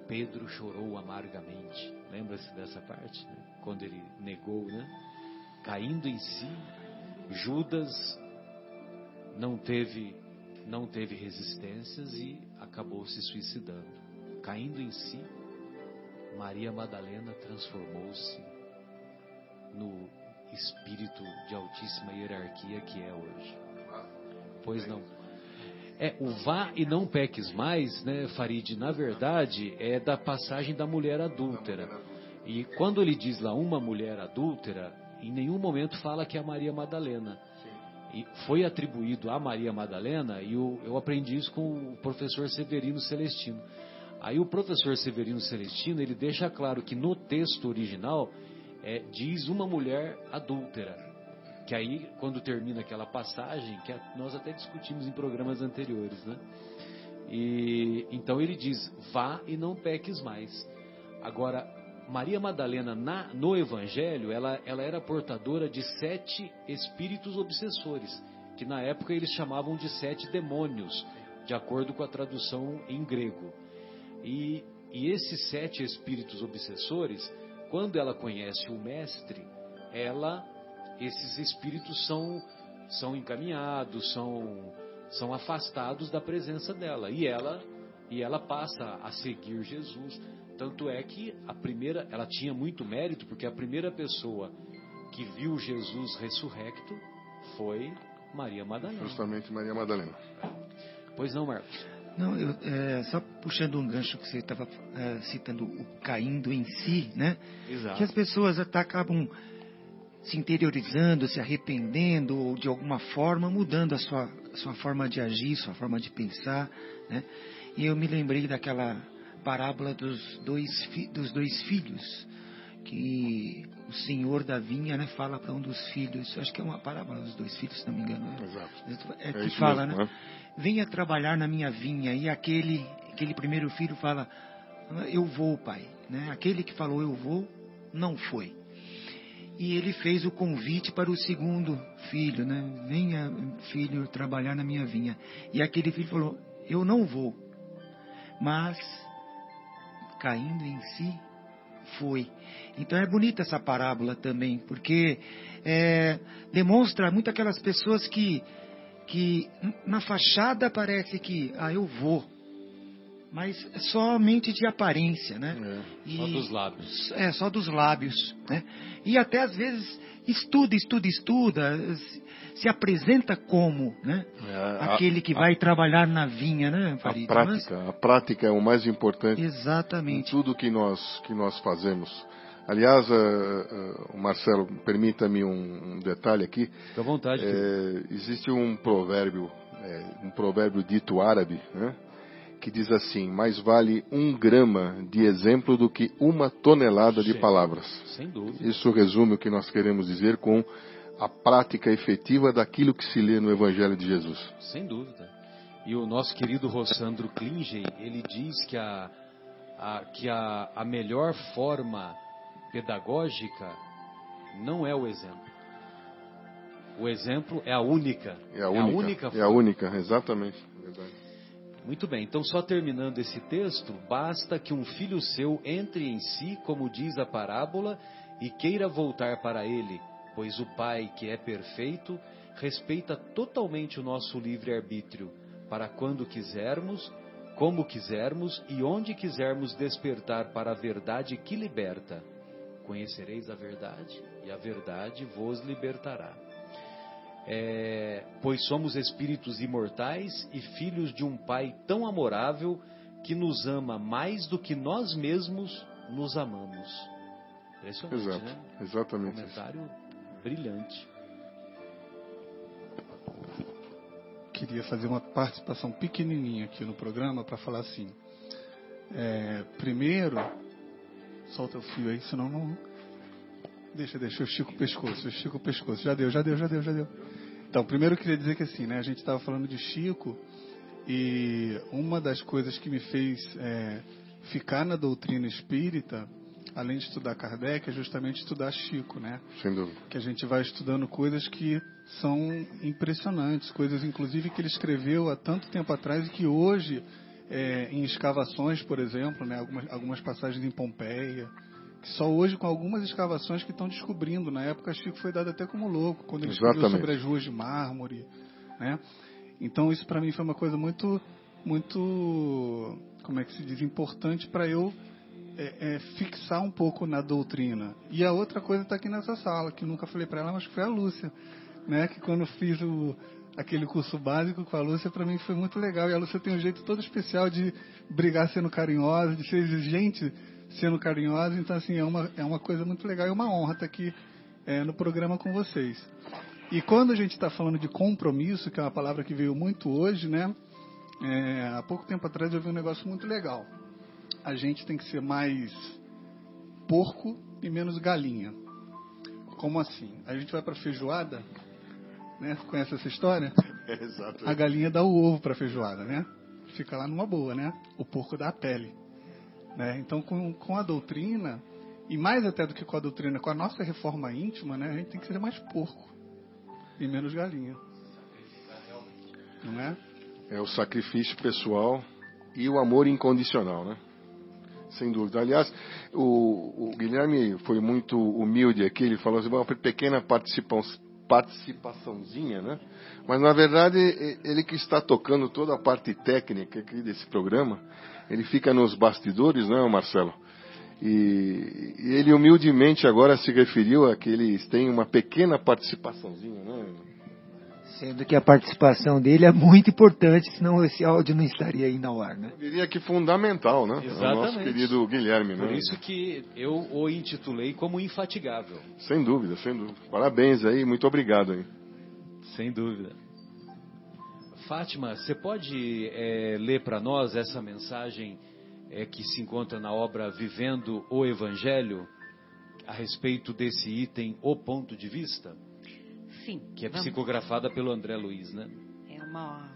Pedro chorou amargamente. Lembra-se dessa parte? Né? Quando ele negou, né? Caindo em si, Judas não teve não teve resistências e acabou se suicidando. Caindo em si, Maria Madalena transformou-se no espírito de altíssima hierarquia que é hoje. Pois não. É, o vá e não peques mais, né, Farid, na verdade, é da passagem da mulher adúltera. E quando ele diz lá uma mulher adúltera, em nenhum momento fala que é a Maria Madalena e foi atribuído a Maria Madalena, e eu, eu aprendi isso com o professor Severino Celestino. Aí o professor Severino Celestino, ele deixa claro que no texto original é, diz uma mulher adúltera. Que aí, quando termina aquela passagem, que nós até discutimos em programas anteriores, né? E, então ele diz, vá e não peques mais. Agora, Maria Madalena, na, no Evangelho, ela, ela era portadora de sete espíritos obsessores, que na época eles chamavam de sete demônios, de acordo com a tradução em grego. E, e esses sete espíritos obsessores, quando ela conhece o Mestre, ela, esses espíritos são, são encaminhados, são, são afastados da presença dela. E ela e ela passa a seguir Jesus. Tanto é que a primeira, ela tinha muito mérito, porque a primeira pessoa que viu Jesus ressurrecto foi Maria Madalena. Justamente Maria Madalena. Pois não, Marcos? Não, eu, é, só puxando um gancho que você estava é, citando o caindo em si, né? Exato. Que as pessoas até acabam se interiorizando, se arrependendo ou de alguma forma mudando a sua, sua forma de agir, sua forma de pensar, né? E eu me lembrei daquela parábola dos dois, dos dois filhos, que o senhor da vinha né, fala para um dos filhos, acho que é uma parábola dos dois filhos, se não me engano. né? Exato. É, É que isso fala, mesmo, né? Venha trabalhar na minha vinha. E aquele, aquele primeiro filho fala, eu vou, pai. Né? Aquele que falou eu vou, não foi. E ele fez o convite para o segundo filho, né? Venha, filho, trabalhar na minha vinha. E aquele filho falou, eu não vou. Mas, caindo em si, foi. Então é bonita essa parábola também, porque é, demonstra muito aquelas pessoas que, que na fachada parece que, ah, eu vou, mas é somente de aparência, né? É. Só dos lábios. É, só dos lábios, né? E até às vezes estuda, estuda, estuda, se- se apresenta como, né? É, a- Aquele que a- vai trabalhar na vinha, né, A Farid? prática, a prática é o mais importante Mas- em exatamente. tudo que nós que nós fazemos. Aliás, eh, eh, Marcelo, permita-me um, um detalhe aqui. Fica à vontade. É, existe um provérbio, é, um provérbio dito árabe, né, que diz assim: mais vale um grama de exemplo do que uma tonelada de palavras. Sem dúvida. Isso resume o que nós queremos dizer com a prática efetiva daquilo que se lê no Evangelho de Jesus. Sem dúvida. E o nosso querido Rossandro Klingen, ele diz que a, a- que a, a melhor forma pedagógica não é o exemplo. O exemplo é a única. É a única. é a única, exatamente. Verdade. Muito bem, então só terminando esse texto, basta que um filho seu entre em si, como diz a parábola, e queira voltar para ele, pois o Pai, que é perfeito, respeita totalmente o nosso livre-arbítrio, para quando quisermos, como quisermos e onde quisermos despertar para a verdade que liberta. Conhecereis a verdade, e a verdade vos libertará. É, pois somos espíritos imortais e filhos de um Pai tão amorável que nos ama mais do que nós mesmos nos amamos. Impressionante, Exato, né? exatamente. isso. Comentário brilhante. queria fazer uma participação pequenininha aqui no programa para falar assim. é, primeiro, solta o fio aí, senão não. Deixa, deixa, eu estico o pescoço, eu estico o pescoço. Já deu, já deu, já deu, já deu. Então, primeiro eu queria dizer que assim, né, a gente estava falando de Chico e uma das coisas que me fez é, ficar na doutrina espírita, além de estudar Kardec, é justamente estudar Chico, né? Sem dúvida. que a gente vai estudando coisas que são impressionantes, coisas inclusive que ele escreveu há tanto tempo atrás e que hoje, é, em escavações, por exemplo, né, algumas, algumas passagens em Pompeia, que só hoje com algumas escavações que estão descobrindo. Na época, Chico foi dado até como louco, quando ele escreveu Exatamente. sobre as ruas de mármore. Né? Então, isso para mim foi uma coisa muito, muito, como é que se diz, importante para eu é, é, fixar um pouco na doutrina. E a outra coisa está aqui nessa sala, que eu nunca falei para ela, mas foi a Lúcia, né? Que quando fiz o, aquele curso básico com a Lúcia, para mim foi muito legal. E a Lúcia tem um jeito todo especial de brigar sendo carinhosa, de ser exigente sendo carinhosa. Então, assim, é uma, é uma coisa muito legal e uma honra estar aqui é, no programa com vocês. E quando a gente está falando de compromisso, que é uma palavra que veio muito hoje, né? É, há pouco tempo atrás eu vi um negócio muito legal. A gente tem que ser mais porco e menos galinha. Como assim? A gente vai para feijoada, né? Conhece essa história? *laughs* Exato. A galinha dá o ovo para feijoada, né? Fica lá numa boa, né? O porco dá a pele. Né? Então, com, com a doutrina, e mais até do que com a doutrina, com a nossa reforma íntima, né? A gente tem que ser mais porco e menos galinha. Não é? É o sacrifício pessoal e o amor incondicional, né? Sem dúvida. Aliás, o, o Guilherme foi muito humilde aqui. Ele falou assim: uma pequena participação, participaçãozinha, né? Mas na verdade ele que está tocando toda a parte técnica aqui desse programa, ele fica nos bastidores, não é, Marcelo? E, e ele humildemente agora se referiu a que eles têm uma pequena participaçãozinha, né? Sendo que a participação dele é muito importante, senão esse áudio não estaria ainda ao ar, né? Eu diria que fundamental, né? É o nosso Exatamente. querido Guilherme, né? Por isso que eu o intitulei como infatigável. Sem dúvida, sem dúvida. Parabéns aí, muito obrigado aí. Sem dúvida. Fátima, você pode eh, ler para nós essa mensagem eh, que se encontra na obra Vivendo o Evangelho a respeito desse item, o ponto de vista, Sim. que é vamos- psicografada pelo André Luiz, né? É uma.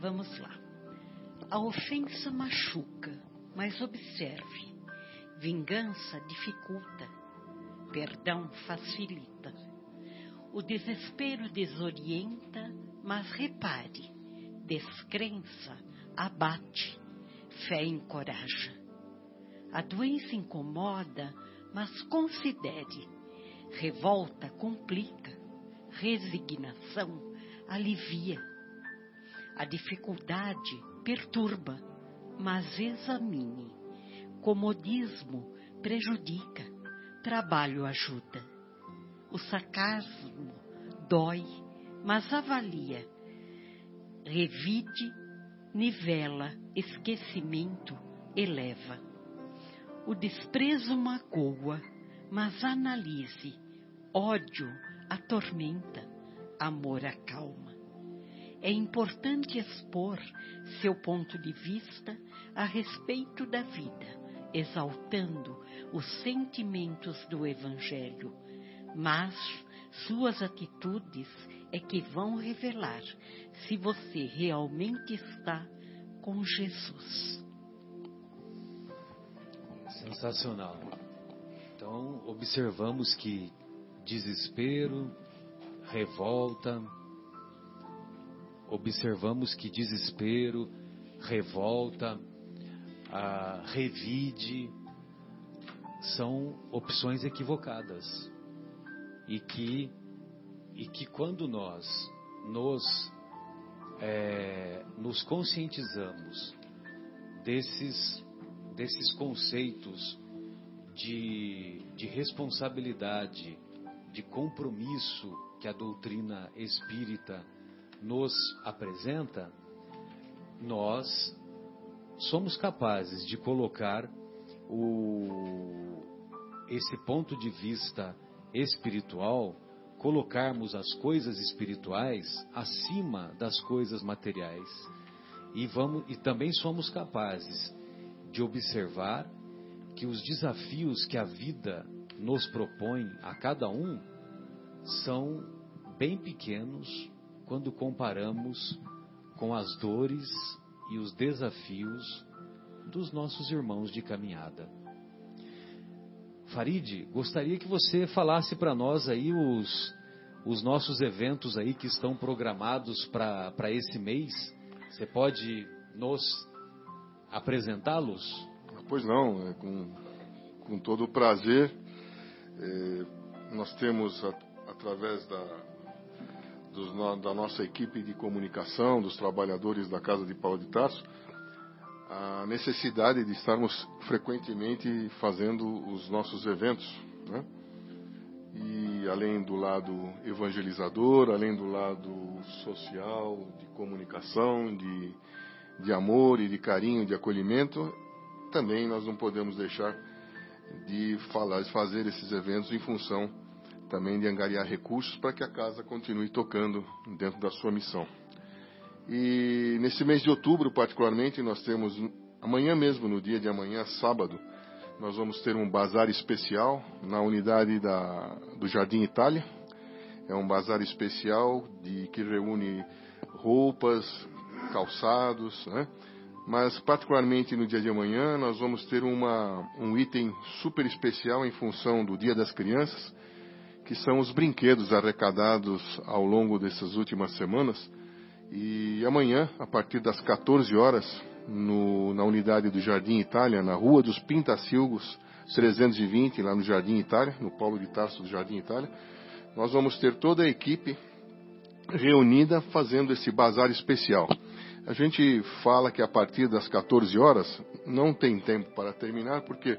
Vamos lá. A ofensa machuca, mas observe. Vingança dificulta. Perdão facilita. O desespero desorienta, mas repare. Descrença abate. Fé encoraja. A doença incomoda, mas considere. Revolta complica. Resignação alivia. A dificuldade perturba, mas examine. Comodismo prejudica, trabalho ajuda. O sarcasmo dói, mas avalia. Revide, nivela, esquecimento eleva. O desprezo magoa, mas analise. Ódio atormenta, amor acalma. É importante expor seu ponto de vista a respeito da vida, exaltando os sentimentos do Evangelho, mas suas atitudes é que vão revelar se você realmente está com Jesus. Sensacional. Então, observamos que desespero, revolta, observamos que desespero, revolta, ah, revide, são opções equivocadas. E que, e que quando nós nos, eh, nos conscientizamos desses, desses conceitos de, de responsabilidade, de compromisso que a doutrina espírita nos apresenta, nós somos capazes de colocar o, esse ponto de vista espiritual, colocarmos as coisas espirituais acima das coisas materiais. E, vamos, e também somos capazes de observar que os desafios que a vida nos propõe a cada um são bem pequenos quando comparamos com as dores e os desafios dos nossos irmãos de caminhada. Farid, gostaria que você falasse para nós aí os, os nossos eventos aí que estão programados para esse mês. Você pode nos apresentá-los? Pois não, é com, com todo o prazer. É, nós temos, através da, dos da nossa equipe de comunicação, dos trabalhadores da Casa de Paulo de Tarso, a necessidade de estarmos frequentemente fazendo os nossos eventos. Né? E além do lado evangelizador, além do lado social, de comunicação, de, de amor e de carinho, de acolhimento, também nós não podemos deixar de falar, de fazer esses eventos em função também de angariar recursos para que a casa continue tocando dentro da sua missão. E nesse mês de outubro, particularmente, nós temos amanhã mesmo, no dia de amanhã, sábado, nós vamos ter um bazar especial na unidade da, do Jardim Itália. É um bazar especial de que reúne roupas, calçados, né? Mas particularmente no dia de amanhã nós vamos ter uma, um item super especial em função do Dia das Crianças, que são os brinquedos arrecadados ao longo dessas últimas semanas. E amanhã, a partir das 14 horas, no, na unidade do Jardim Itália, na Rua dos Pintacilgos, 320, lá no Jardim Itália, no Paulo de Tarso do Jardim Itália, nós vamos ter toda a equipe reunida fazendo esse bazar especial. A gente fala que a partir das 14 horas não tem tempo para terminar, porque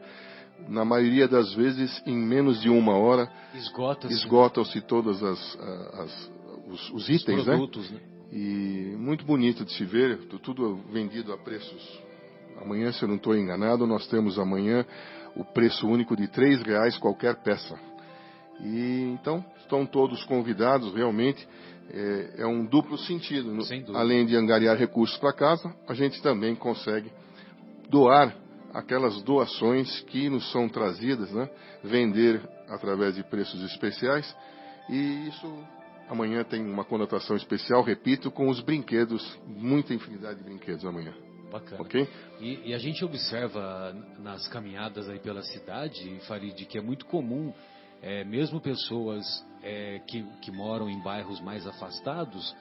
na maioria das vezes, em menos de uma hora, esgotam-se todos as, as- os, os itens, os né? produtos, né? E muito bonito de se ver, tu- tudo vendido a preços. Amanhã, se eu não estou enganado, nós temos amanhã o preço único de três reais qualquer peça. E então estão todos convidados, realmente é, é um duplo sentido. Além de angariar recursos para casa, a gente também consegue doar aquelas doações que nos são trazidas, né? Vender através de preços especiais. E isso amanhã tem uma conotação especial, repito, com os brinquedos, muita infinidade de brinquedos amanhã. Bacana. Ok? E, e a gente observa nas caminhadas aí pela cidade, Farid, que é muito comum, é, mesmo pessoas é, que, que moram em bairros mais afastados,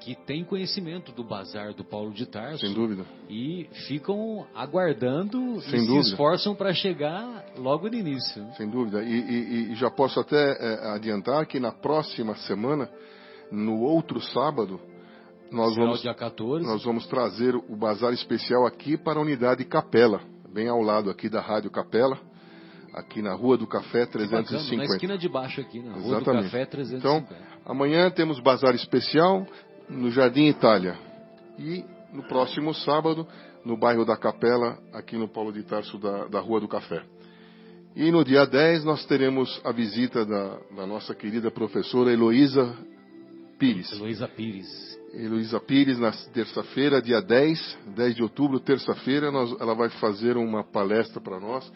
que têm conhecimento do bazar do Paulo de Tarso Sem dúvida. e ficam aguardando Sem e dúvida. se esforçam para chegar logo no início. Sem dúvida. E, e- e já posso até eh, adiantar que na próxima semana, no outro sábado, nós Será vamos, dia 14. nós vamos trazer o bazar especial aqui para a unidade Capela, bem ao lado aqui da Rádio Capela, aqui na Rua do Café Que bacana, 350. na esquina de baixo aqui, na Rua Exatamente. do Café 350. Então, amanhã temos bazar especial no Jardim Itália. E no próximo sábado, no bairro da Capela, aqui no Paulo de Tarso, da, da Rua do Café. E no dia 10 nós teremos a visita da, da nossa querida professora Heloísa Pires. Heloísa Pires. Heloísa Pires, na terça-feira, dia 10, 10 de outubro, terça-feira, ela vai fazer uma palestra para nós,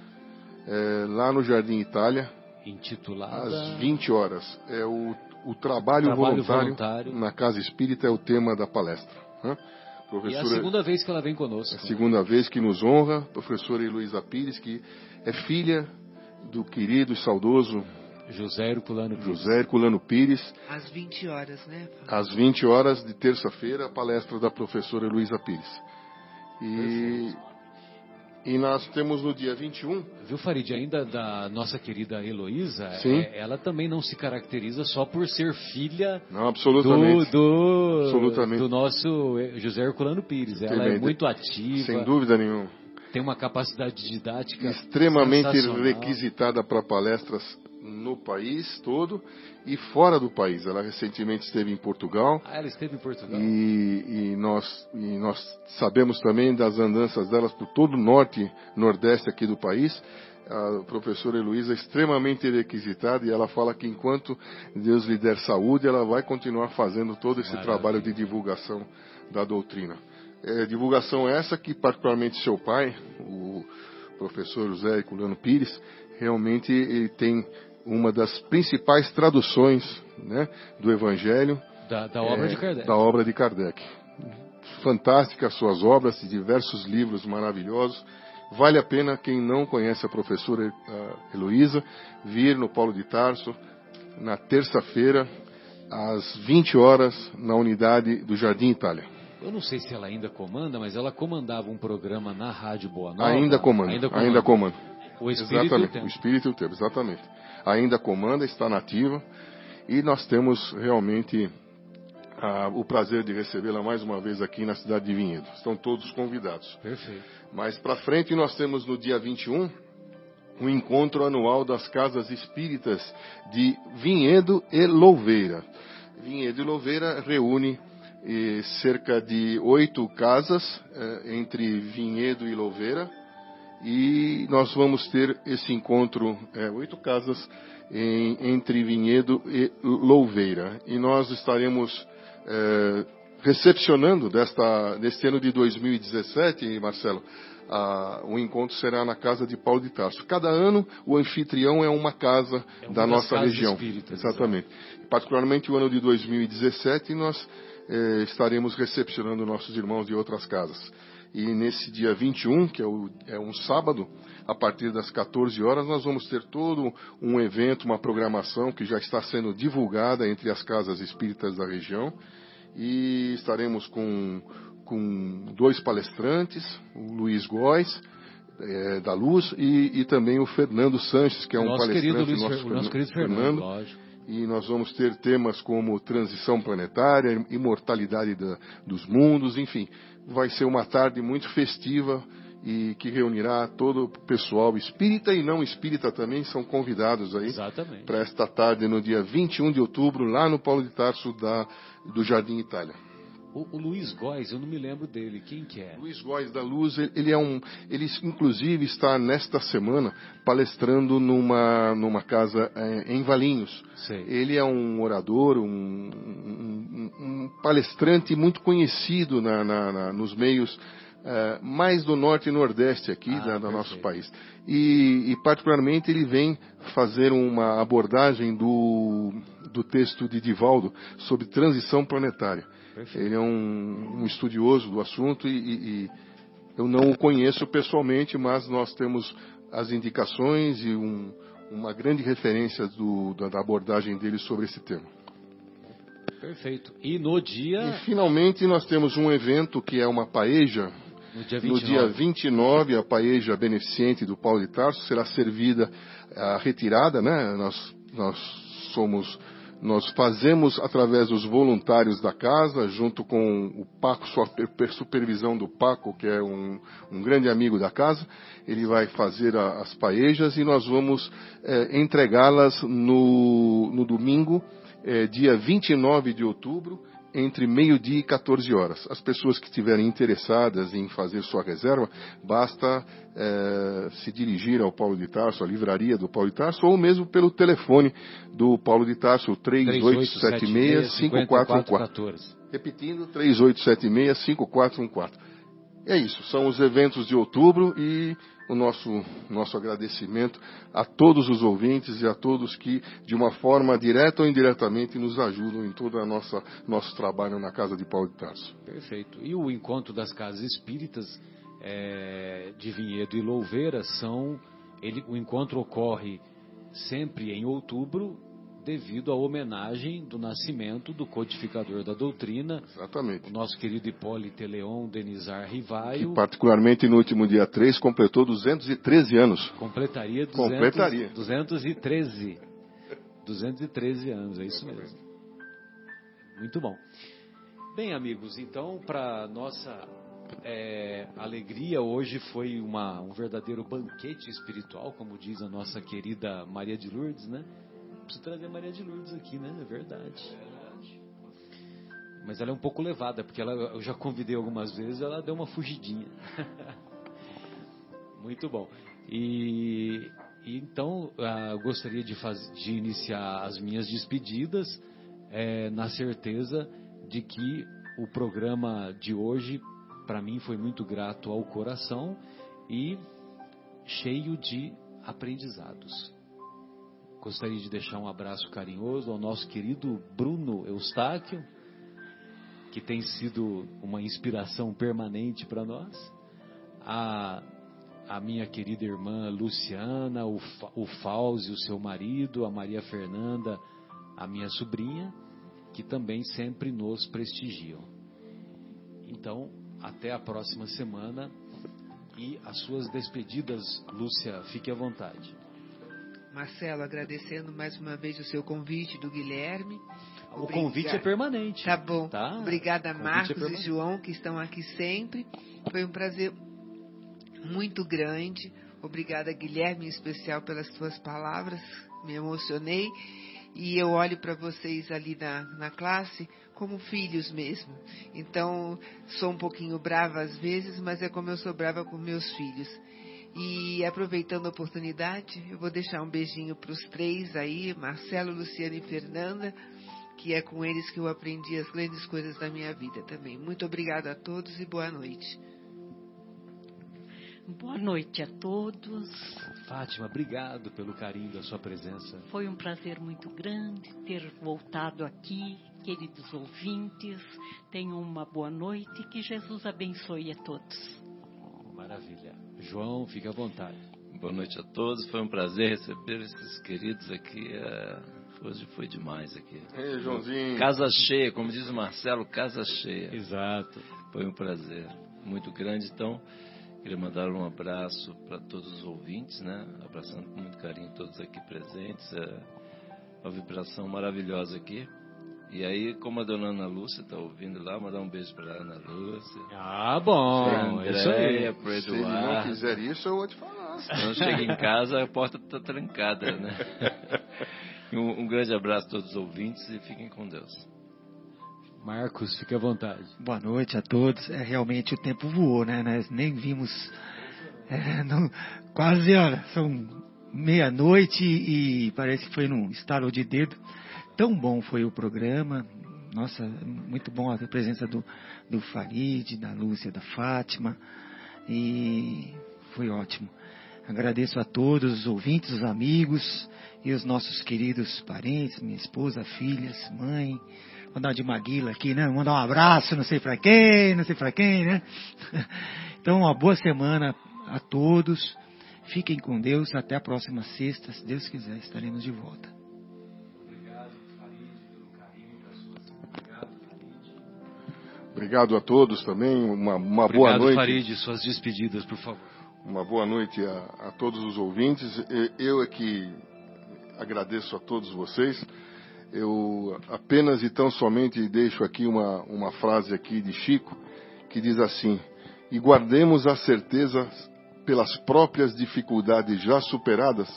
eh, lá no Jardim Itália, Intitulada. às 20 horas. É o, o trabalho, Trabalho voluntário, voluntário. na Casa Espírita é o tema da palestra. né? E é a Professora, segunda vez que ela vem conosco. é a segunda vez que nos honra, professora Heloísa Pires, que é filha do querido e saudoso José Herculano Pires. José Herculano Pires, Às 20 horas, né? às 20 horas de terça-feira, a palestra da professora Heloísa Pires. E, e nós temos no dia 21 Viu, Farid, ainda da nossa querida Heloísa, Sim. é, ela também não se caracteriza só por ser filha Não, do, absolutamente. do, Absolutamente. do nosso eh, José Herculano Pires. Ela é muito ativa, Sem dúvida nenhuma. tem uma capacidade didática Extremamente requisitada para palestras no país todo e fora do país. Ela recentemente esteve em Portugal Ah, ela esteve em Portugal. e, e nós, e nós sabemos também das andanças delas por todo o norte nordeste aqui do país. A professora Heloísa é extremamente requisitada e ela fala que enquanto Deus lhe der saúde, ela vai continuar fazendo todo esse Maravilha. trabalho de divulgação da doutrina. É, divulgação essa que particularmente seu pai, o professor José Herculano Pires, realmente ele tem uma das principais traduções né, do Evangelho Da, da obra é, de Kardec. Da obra de Kardec. Fantásticas suas obras, diversos livros maravilhosos. Vale a pena quem não conhece a professora ah, Heloísa vir no Paulo de Tarso na terça-feira às 20 horas na unidade do Jardim Itália. Eu não sei se ela ainda comanda, mas ela comandava um programa na Rádio Boa Nova. Ainda comanda, Ainda ainda comanda. comanda. O Espírito exatamente, e o Tempo. o espírito e o tempo, exatamente. Ainda comanda, está nativa e nós temos realmente ah, o prazer de recebê-la mais uma vez aqui na cidade de Vinhedo. Estão todos convidados. Perfeito. Mais para frente nós temos no dia 21 um encontro anual das casas espíritas de Vinhedo e Louveira. Vinhedo e Louveira reúne eh, cerca de oito casas eh, entre Vinhedo e Louveira e nós vamos ter esse encontro, é, oito casas em- entre Vinhedo e Louveira. E nós estaremos é, recepcionando desta, deste ano de 2017, Marcelo, a- o encontro será na casa de Paulo de Tarso. Cada ano o anfitrião é uma casa É uma da nossa região. espíritas, Exatamente. Particularmente o ano de 2017 nós eh, estaremos recepcionando nossos irmãos de outras casas. E nesse dia 21, que é, o- é um sábado, a partir das 14 horas, nós vamos ter todo um evento, uma programação que já está sendo divulgada entre as casas espíritas da região. E estaremos com, com dois palestrantes, o Luiz Góes, eh, da Luz, e, e também o Fernando Sanches, que é um nosso palestrante. querido Luiz, nosso o nosso querido Fernando, lógico. E nós vamos ter temas como transição planetária, imortalidade da, dos mundos, enfim. Vai ser uma tarde muito festiva e que reunirá todo o pessoal espírita e não espírita também, são convidados aí para esta tarde, no dia 21 de outubro, lá no Paulo de Tarso da, do Jardim Itália. O, o, Luiz Góes, eu não me lembro dele. Quem que é? Luiz Góes da Luz, ele é um, ele inclusive está nesta semana palestrando numa numa casa é, em Valinhos. Sei. Ele é um orador, um, um, um palestrante muito conhecido na, na, na, nos meios é, mais do norte e nordeste aqui ah, do nosso país. E, e particularmente ele vem fazer uma abordagem do do texto de Divaldo sobre transição planetária. Perfeito. Ele é um, um, estudioso do assunto e, e, e, eu não o conheço pessoalmente, mas nós temos as indicações e um, uma grande referência do, da, da, abordagem dele sobre esse tema. Perfeito. E no dia. E finalmente nós temos um evento que é uma paeja. No dia 29, no dia 29 a paeja beneficente do Paulo de Tarso será servida a retirada, né? Nós, nós somos nós fazemos através dos voluntários da casa, junto com o Paco, sua supervisão do Paco, que é um, um grande amigo da casa. Ele vai fazer a, as paejas e nós vamos é, entregá-las no, no domingo, é, dia 29 de outubro, entre meio-dia e 14 horas. As pessoas que estiverem interessadas em fazer sua reserva, basta é, se dirigir ao Paulo de Tarso, à livraria do Paulo de Tarso, ou mesmo pelo telefone do Paulo de Tarso, 3876-5414. Repetindo, 3876-5414. É isso, são os eventos de outubro e o nosso, nosso agradecimento a todos os ouvintes e a todos que, de uma forma direta ou indiretamente, nos ajudam em todo o nosso trabalho na Casa de Paulo de Tarso. Perfeito. E o encontro das casas espíritas é, de Vinhedo e Louveira são. Ele, o encontro ocorre sempre em outubro devido à homenagem do nascimento do codificador da doutrina, Exatamente. o nosso querido Hipólito Leon Denizar Rivaio. Que particularmente no último dia 3 completou 213 anos. Completaria 200, Completaria. 213. 213 anos, é isso mesmo. Muito bom. Bem, amigos, então, para nossa é, alegria, hoje foi uma, um verdadeiro banquete espiritual, como diz a nossa querida Maria de Lourdes, né? Preciso trazer Maria de Lourdes aqui, né? É verdade. Mas ela é um pouco levada, porque ela, eu já convidei algumas vezes, ela deu uma fugidinha. *laughs* Muito bom. E, e então, uh, gostaria de, faz, de iniciar as minhas despedidas é, na certeza de que o programa de hoje, para mim, foi muito grato ao coração e cheio de aprendizados. Gostaria de deixar um abraço carinhoso ao nosso querido Bruno Eustáquio, que tem sido uma inspiração permanente para nós. A, a minha querida irmã Luciana, o, o Fauzi, o seu marido, a Maria Fernanda, a minha sobrinha, que também sempre nos prestigiam. Então, até a próxima semana e as suas despedidas, Lúcia, fique à vontade. Marcelo, agradecendo mais uma vez o seu convite do Guilherme. O convite é permanente. Tá bom. Tá? Obrigada, convite Marcos é e João, que estão aqui sempre. Foi um prazer muito grande. Obrigada, Guilherme, em especial pelas suas palavras. Me emocionei. E eu olho para vocês ali na, na classe como filhos mesmo. Então, sou um pouquinho brava às vezes, mas é como eu sou brava com meus filhos. E aproveitando a oportunidade, eu vou deixar um beijinho para os três aí, Marcelo, Luciana e Fernanda, que é com eles que eu aprendi as grandes coisas da minha vida também. Muito obrigada a todos e boa noite. Boa noite a todos. Fátima, obrigado pelo carinho da sua presença. Foi um prazer muito grande ter voltado aqui, queridos ouvintes. Tenham uma boa noite e que Jesus abençoe a todos. Maravilha. João, fique à vontade. Boa noite a todos. Foi um prazer receber esses queridos aqui. É, Hoje foi demais aqui. Ei, Joãozinho. Casa cheia, como diz o Marcelo, casa cheia. Exato. Foi um prazer muito grande. Então, queria mandar um abraço para todos os ouvintes, né? Abraçando com muito carinho todos aqui presentes. É, uma vibração maravilhosa aqui. E aí, como a dona Ana Lúcia está ouvindo lá, mandar um beijo para Ana Lúcia. Ah, bom. Isso aí. Pro Se ele não Eduardo. quiser isso, eu vou te falar. Então chega em casa, a porta está trancada, né? *laughs* Um, um grande abraço a todos os ouvintes e fiquem com Deus. Marcos, fique à vontade. Boa noite a todos. É, realmente o tempo voou, né? Nós nem vimos. é, não- quase, olha, são meia-noite e parece que foi num estalo de dedo. Tão bom foi o programa. Nossa, muito bom a presença do, do Farid, da Lúcia, da Fátima. E foi ótimo. Agradeço a todos os ouvintes, os amigos e os nossos queridos parentes, minha esposa, filhas, mãe. Mandar de Maguila aqui, né? Mandar um abraço, não sei pra quem, não sei pra quem, né? *laughs* Então, uma boa semana a todos. Fiquem com Deus. Até a próxima sexta. Se Deus quiser, estaremos de volta. Obrigado a todos também. Uma, uma Obrigado, boa noite. Farid. Suas despedidas, por favor. Uma boa noite a, a todos os ouvintes. Eu é que agradeço a todos vocês. Eu apenas e tão somente deixo aqui uma, uma frase aqui de Chico que diz assim: e guardemos a certeza pelas próprias dificuldades já superadas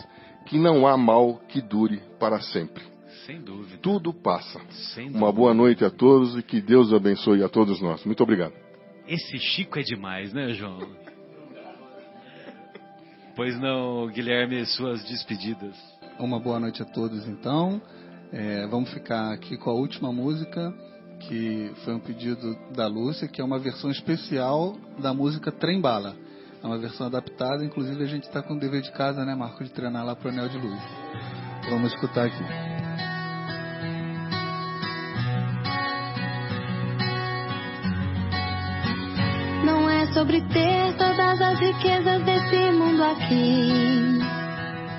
que não há mal que dure para sempre. Sem dúvida. Tudo passa. Sem Uma boa noite a todos e que Deus abençoe a todos nós. Muito obrigado. Esse Chico é demais, né, João? Pois não, Guilherme, suas despedidas. Uma boa noite a todos, então. É, vamos ficar aqui com a última música, que foi um pedido da Lúcia, que é uma versão especial da música Trem Bala. É uma versão adaptada, inclusive a gente está com o dever de casa, né, Marco, de treinar lá pro Anel de Luz. Vamos escutar aqui. Sobre ter todas as riquezas desse mundo aqui,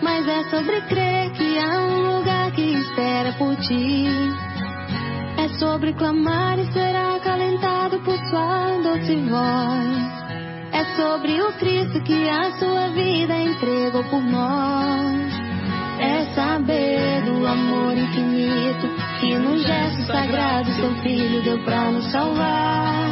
mas é sobre crer que há um lugar que espera por ti. É sobre clamar e ser acalentado por sua doce voz. É sobre o Cristo que a sua vida entregou por nós. É saber do amor infinito que no gesto sagrado seu filho deu pra nos salvar.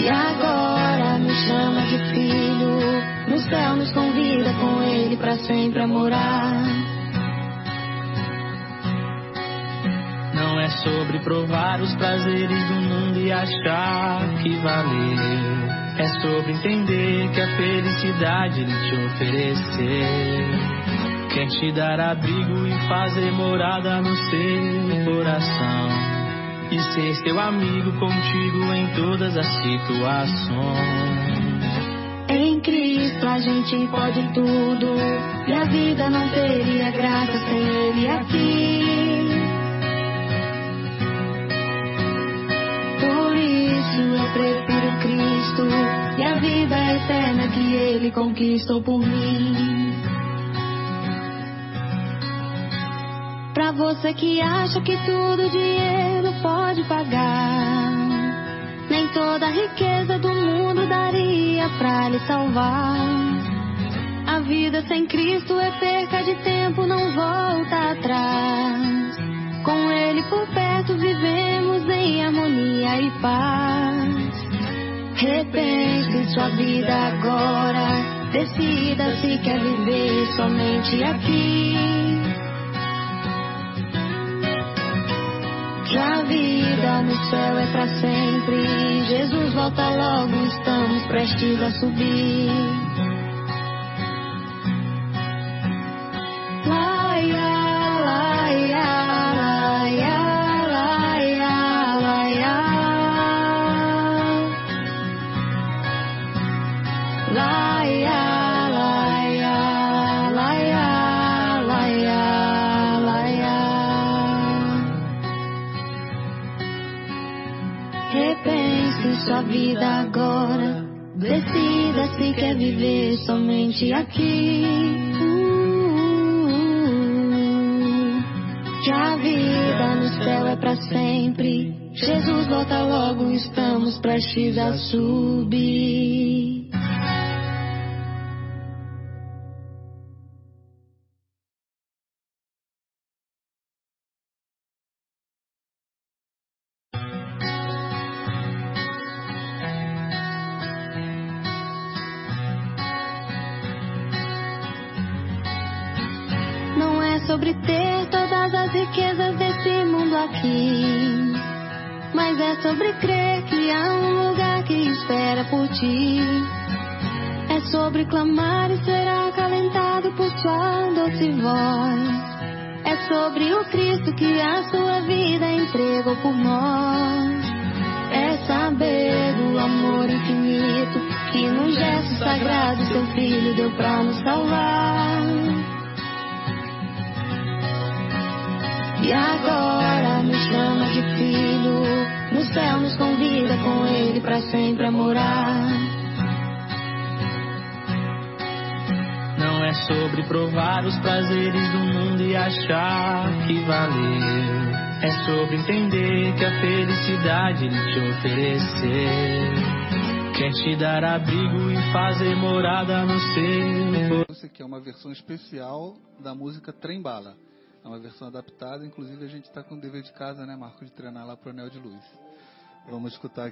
E agora nos chama de filho, no céu nos convida com ele pra sempre a morar. Não é sobre provar os prazeres do mundo e achar que valeu. É sobre entender que a felicidade ele te ofereceu. Quer te dar abrigo e fazer morada no seu coração. E ser seu amigo contigo em todas as situações. Em Cristo a gente pode tudo, e a vida não teria graça sem ele aqui. Por isso eu prefiro Cristo e a vida eterna que ele conquistou por mim. Você que acha que tudo dinheiro pode pagar, nem toda a riqueza do mundo daria pra lhe salvar. A vida sem Cristo é perca de tempo, não volta atrás. Com Ele por perto vivemos em harmonia e paz. Repense sua vida agora, decida se quer viver somente aqui. Que a vida no céu é pra sempre. Jesus volta logo, estamos prestes a subir. Laia, quer viver somente aqui. Uh, que a vida no céu é pra sempre. Jesus volta logo, estamos prestes a subir. Sobre crer que há um lugar que espera por ti. É sobre clamar e ser acalentado por sua doce voz. É sobre o Cristo que a sua vida entregou por nós. É saber o amor infinito que num gesto sagrado seu filho deu pra nos salvar. E agora nos céu nos convida com ele pra sempre a morar. Não é sobre provar os prazeres do mundo e achar que valeu. É sobre entender que a felicidade ele te oferecer. Quer te dar abrigo e fazer morada no seu. Essa aqui é uma versão especial da música Trem Bala. É uma versão adaptada, inclusive a gente está com o dever de casa, né, Marco, de treinar lá pro Anel de Luz. Vamos escutar.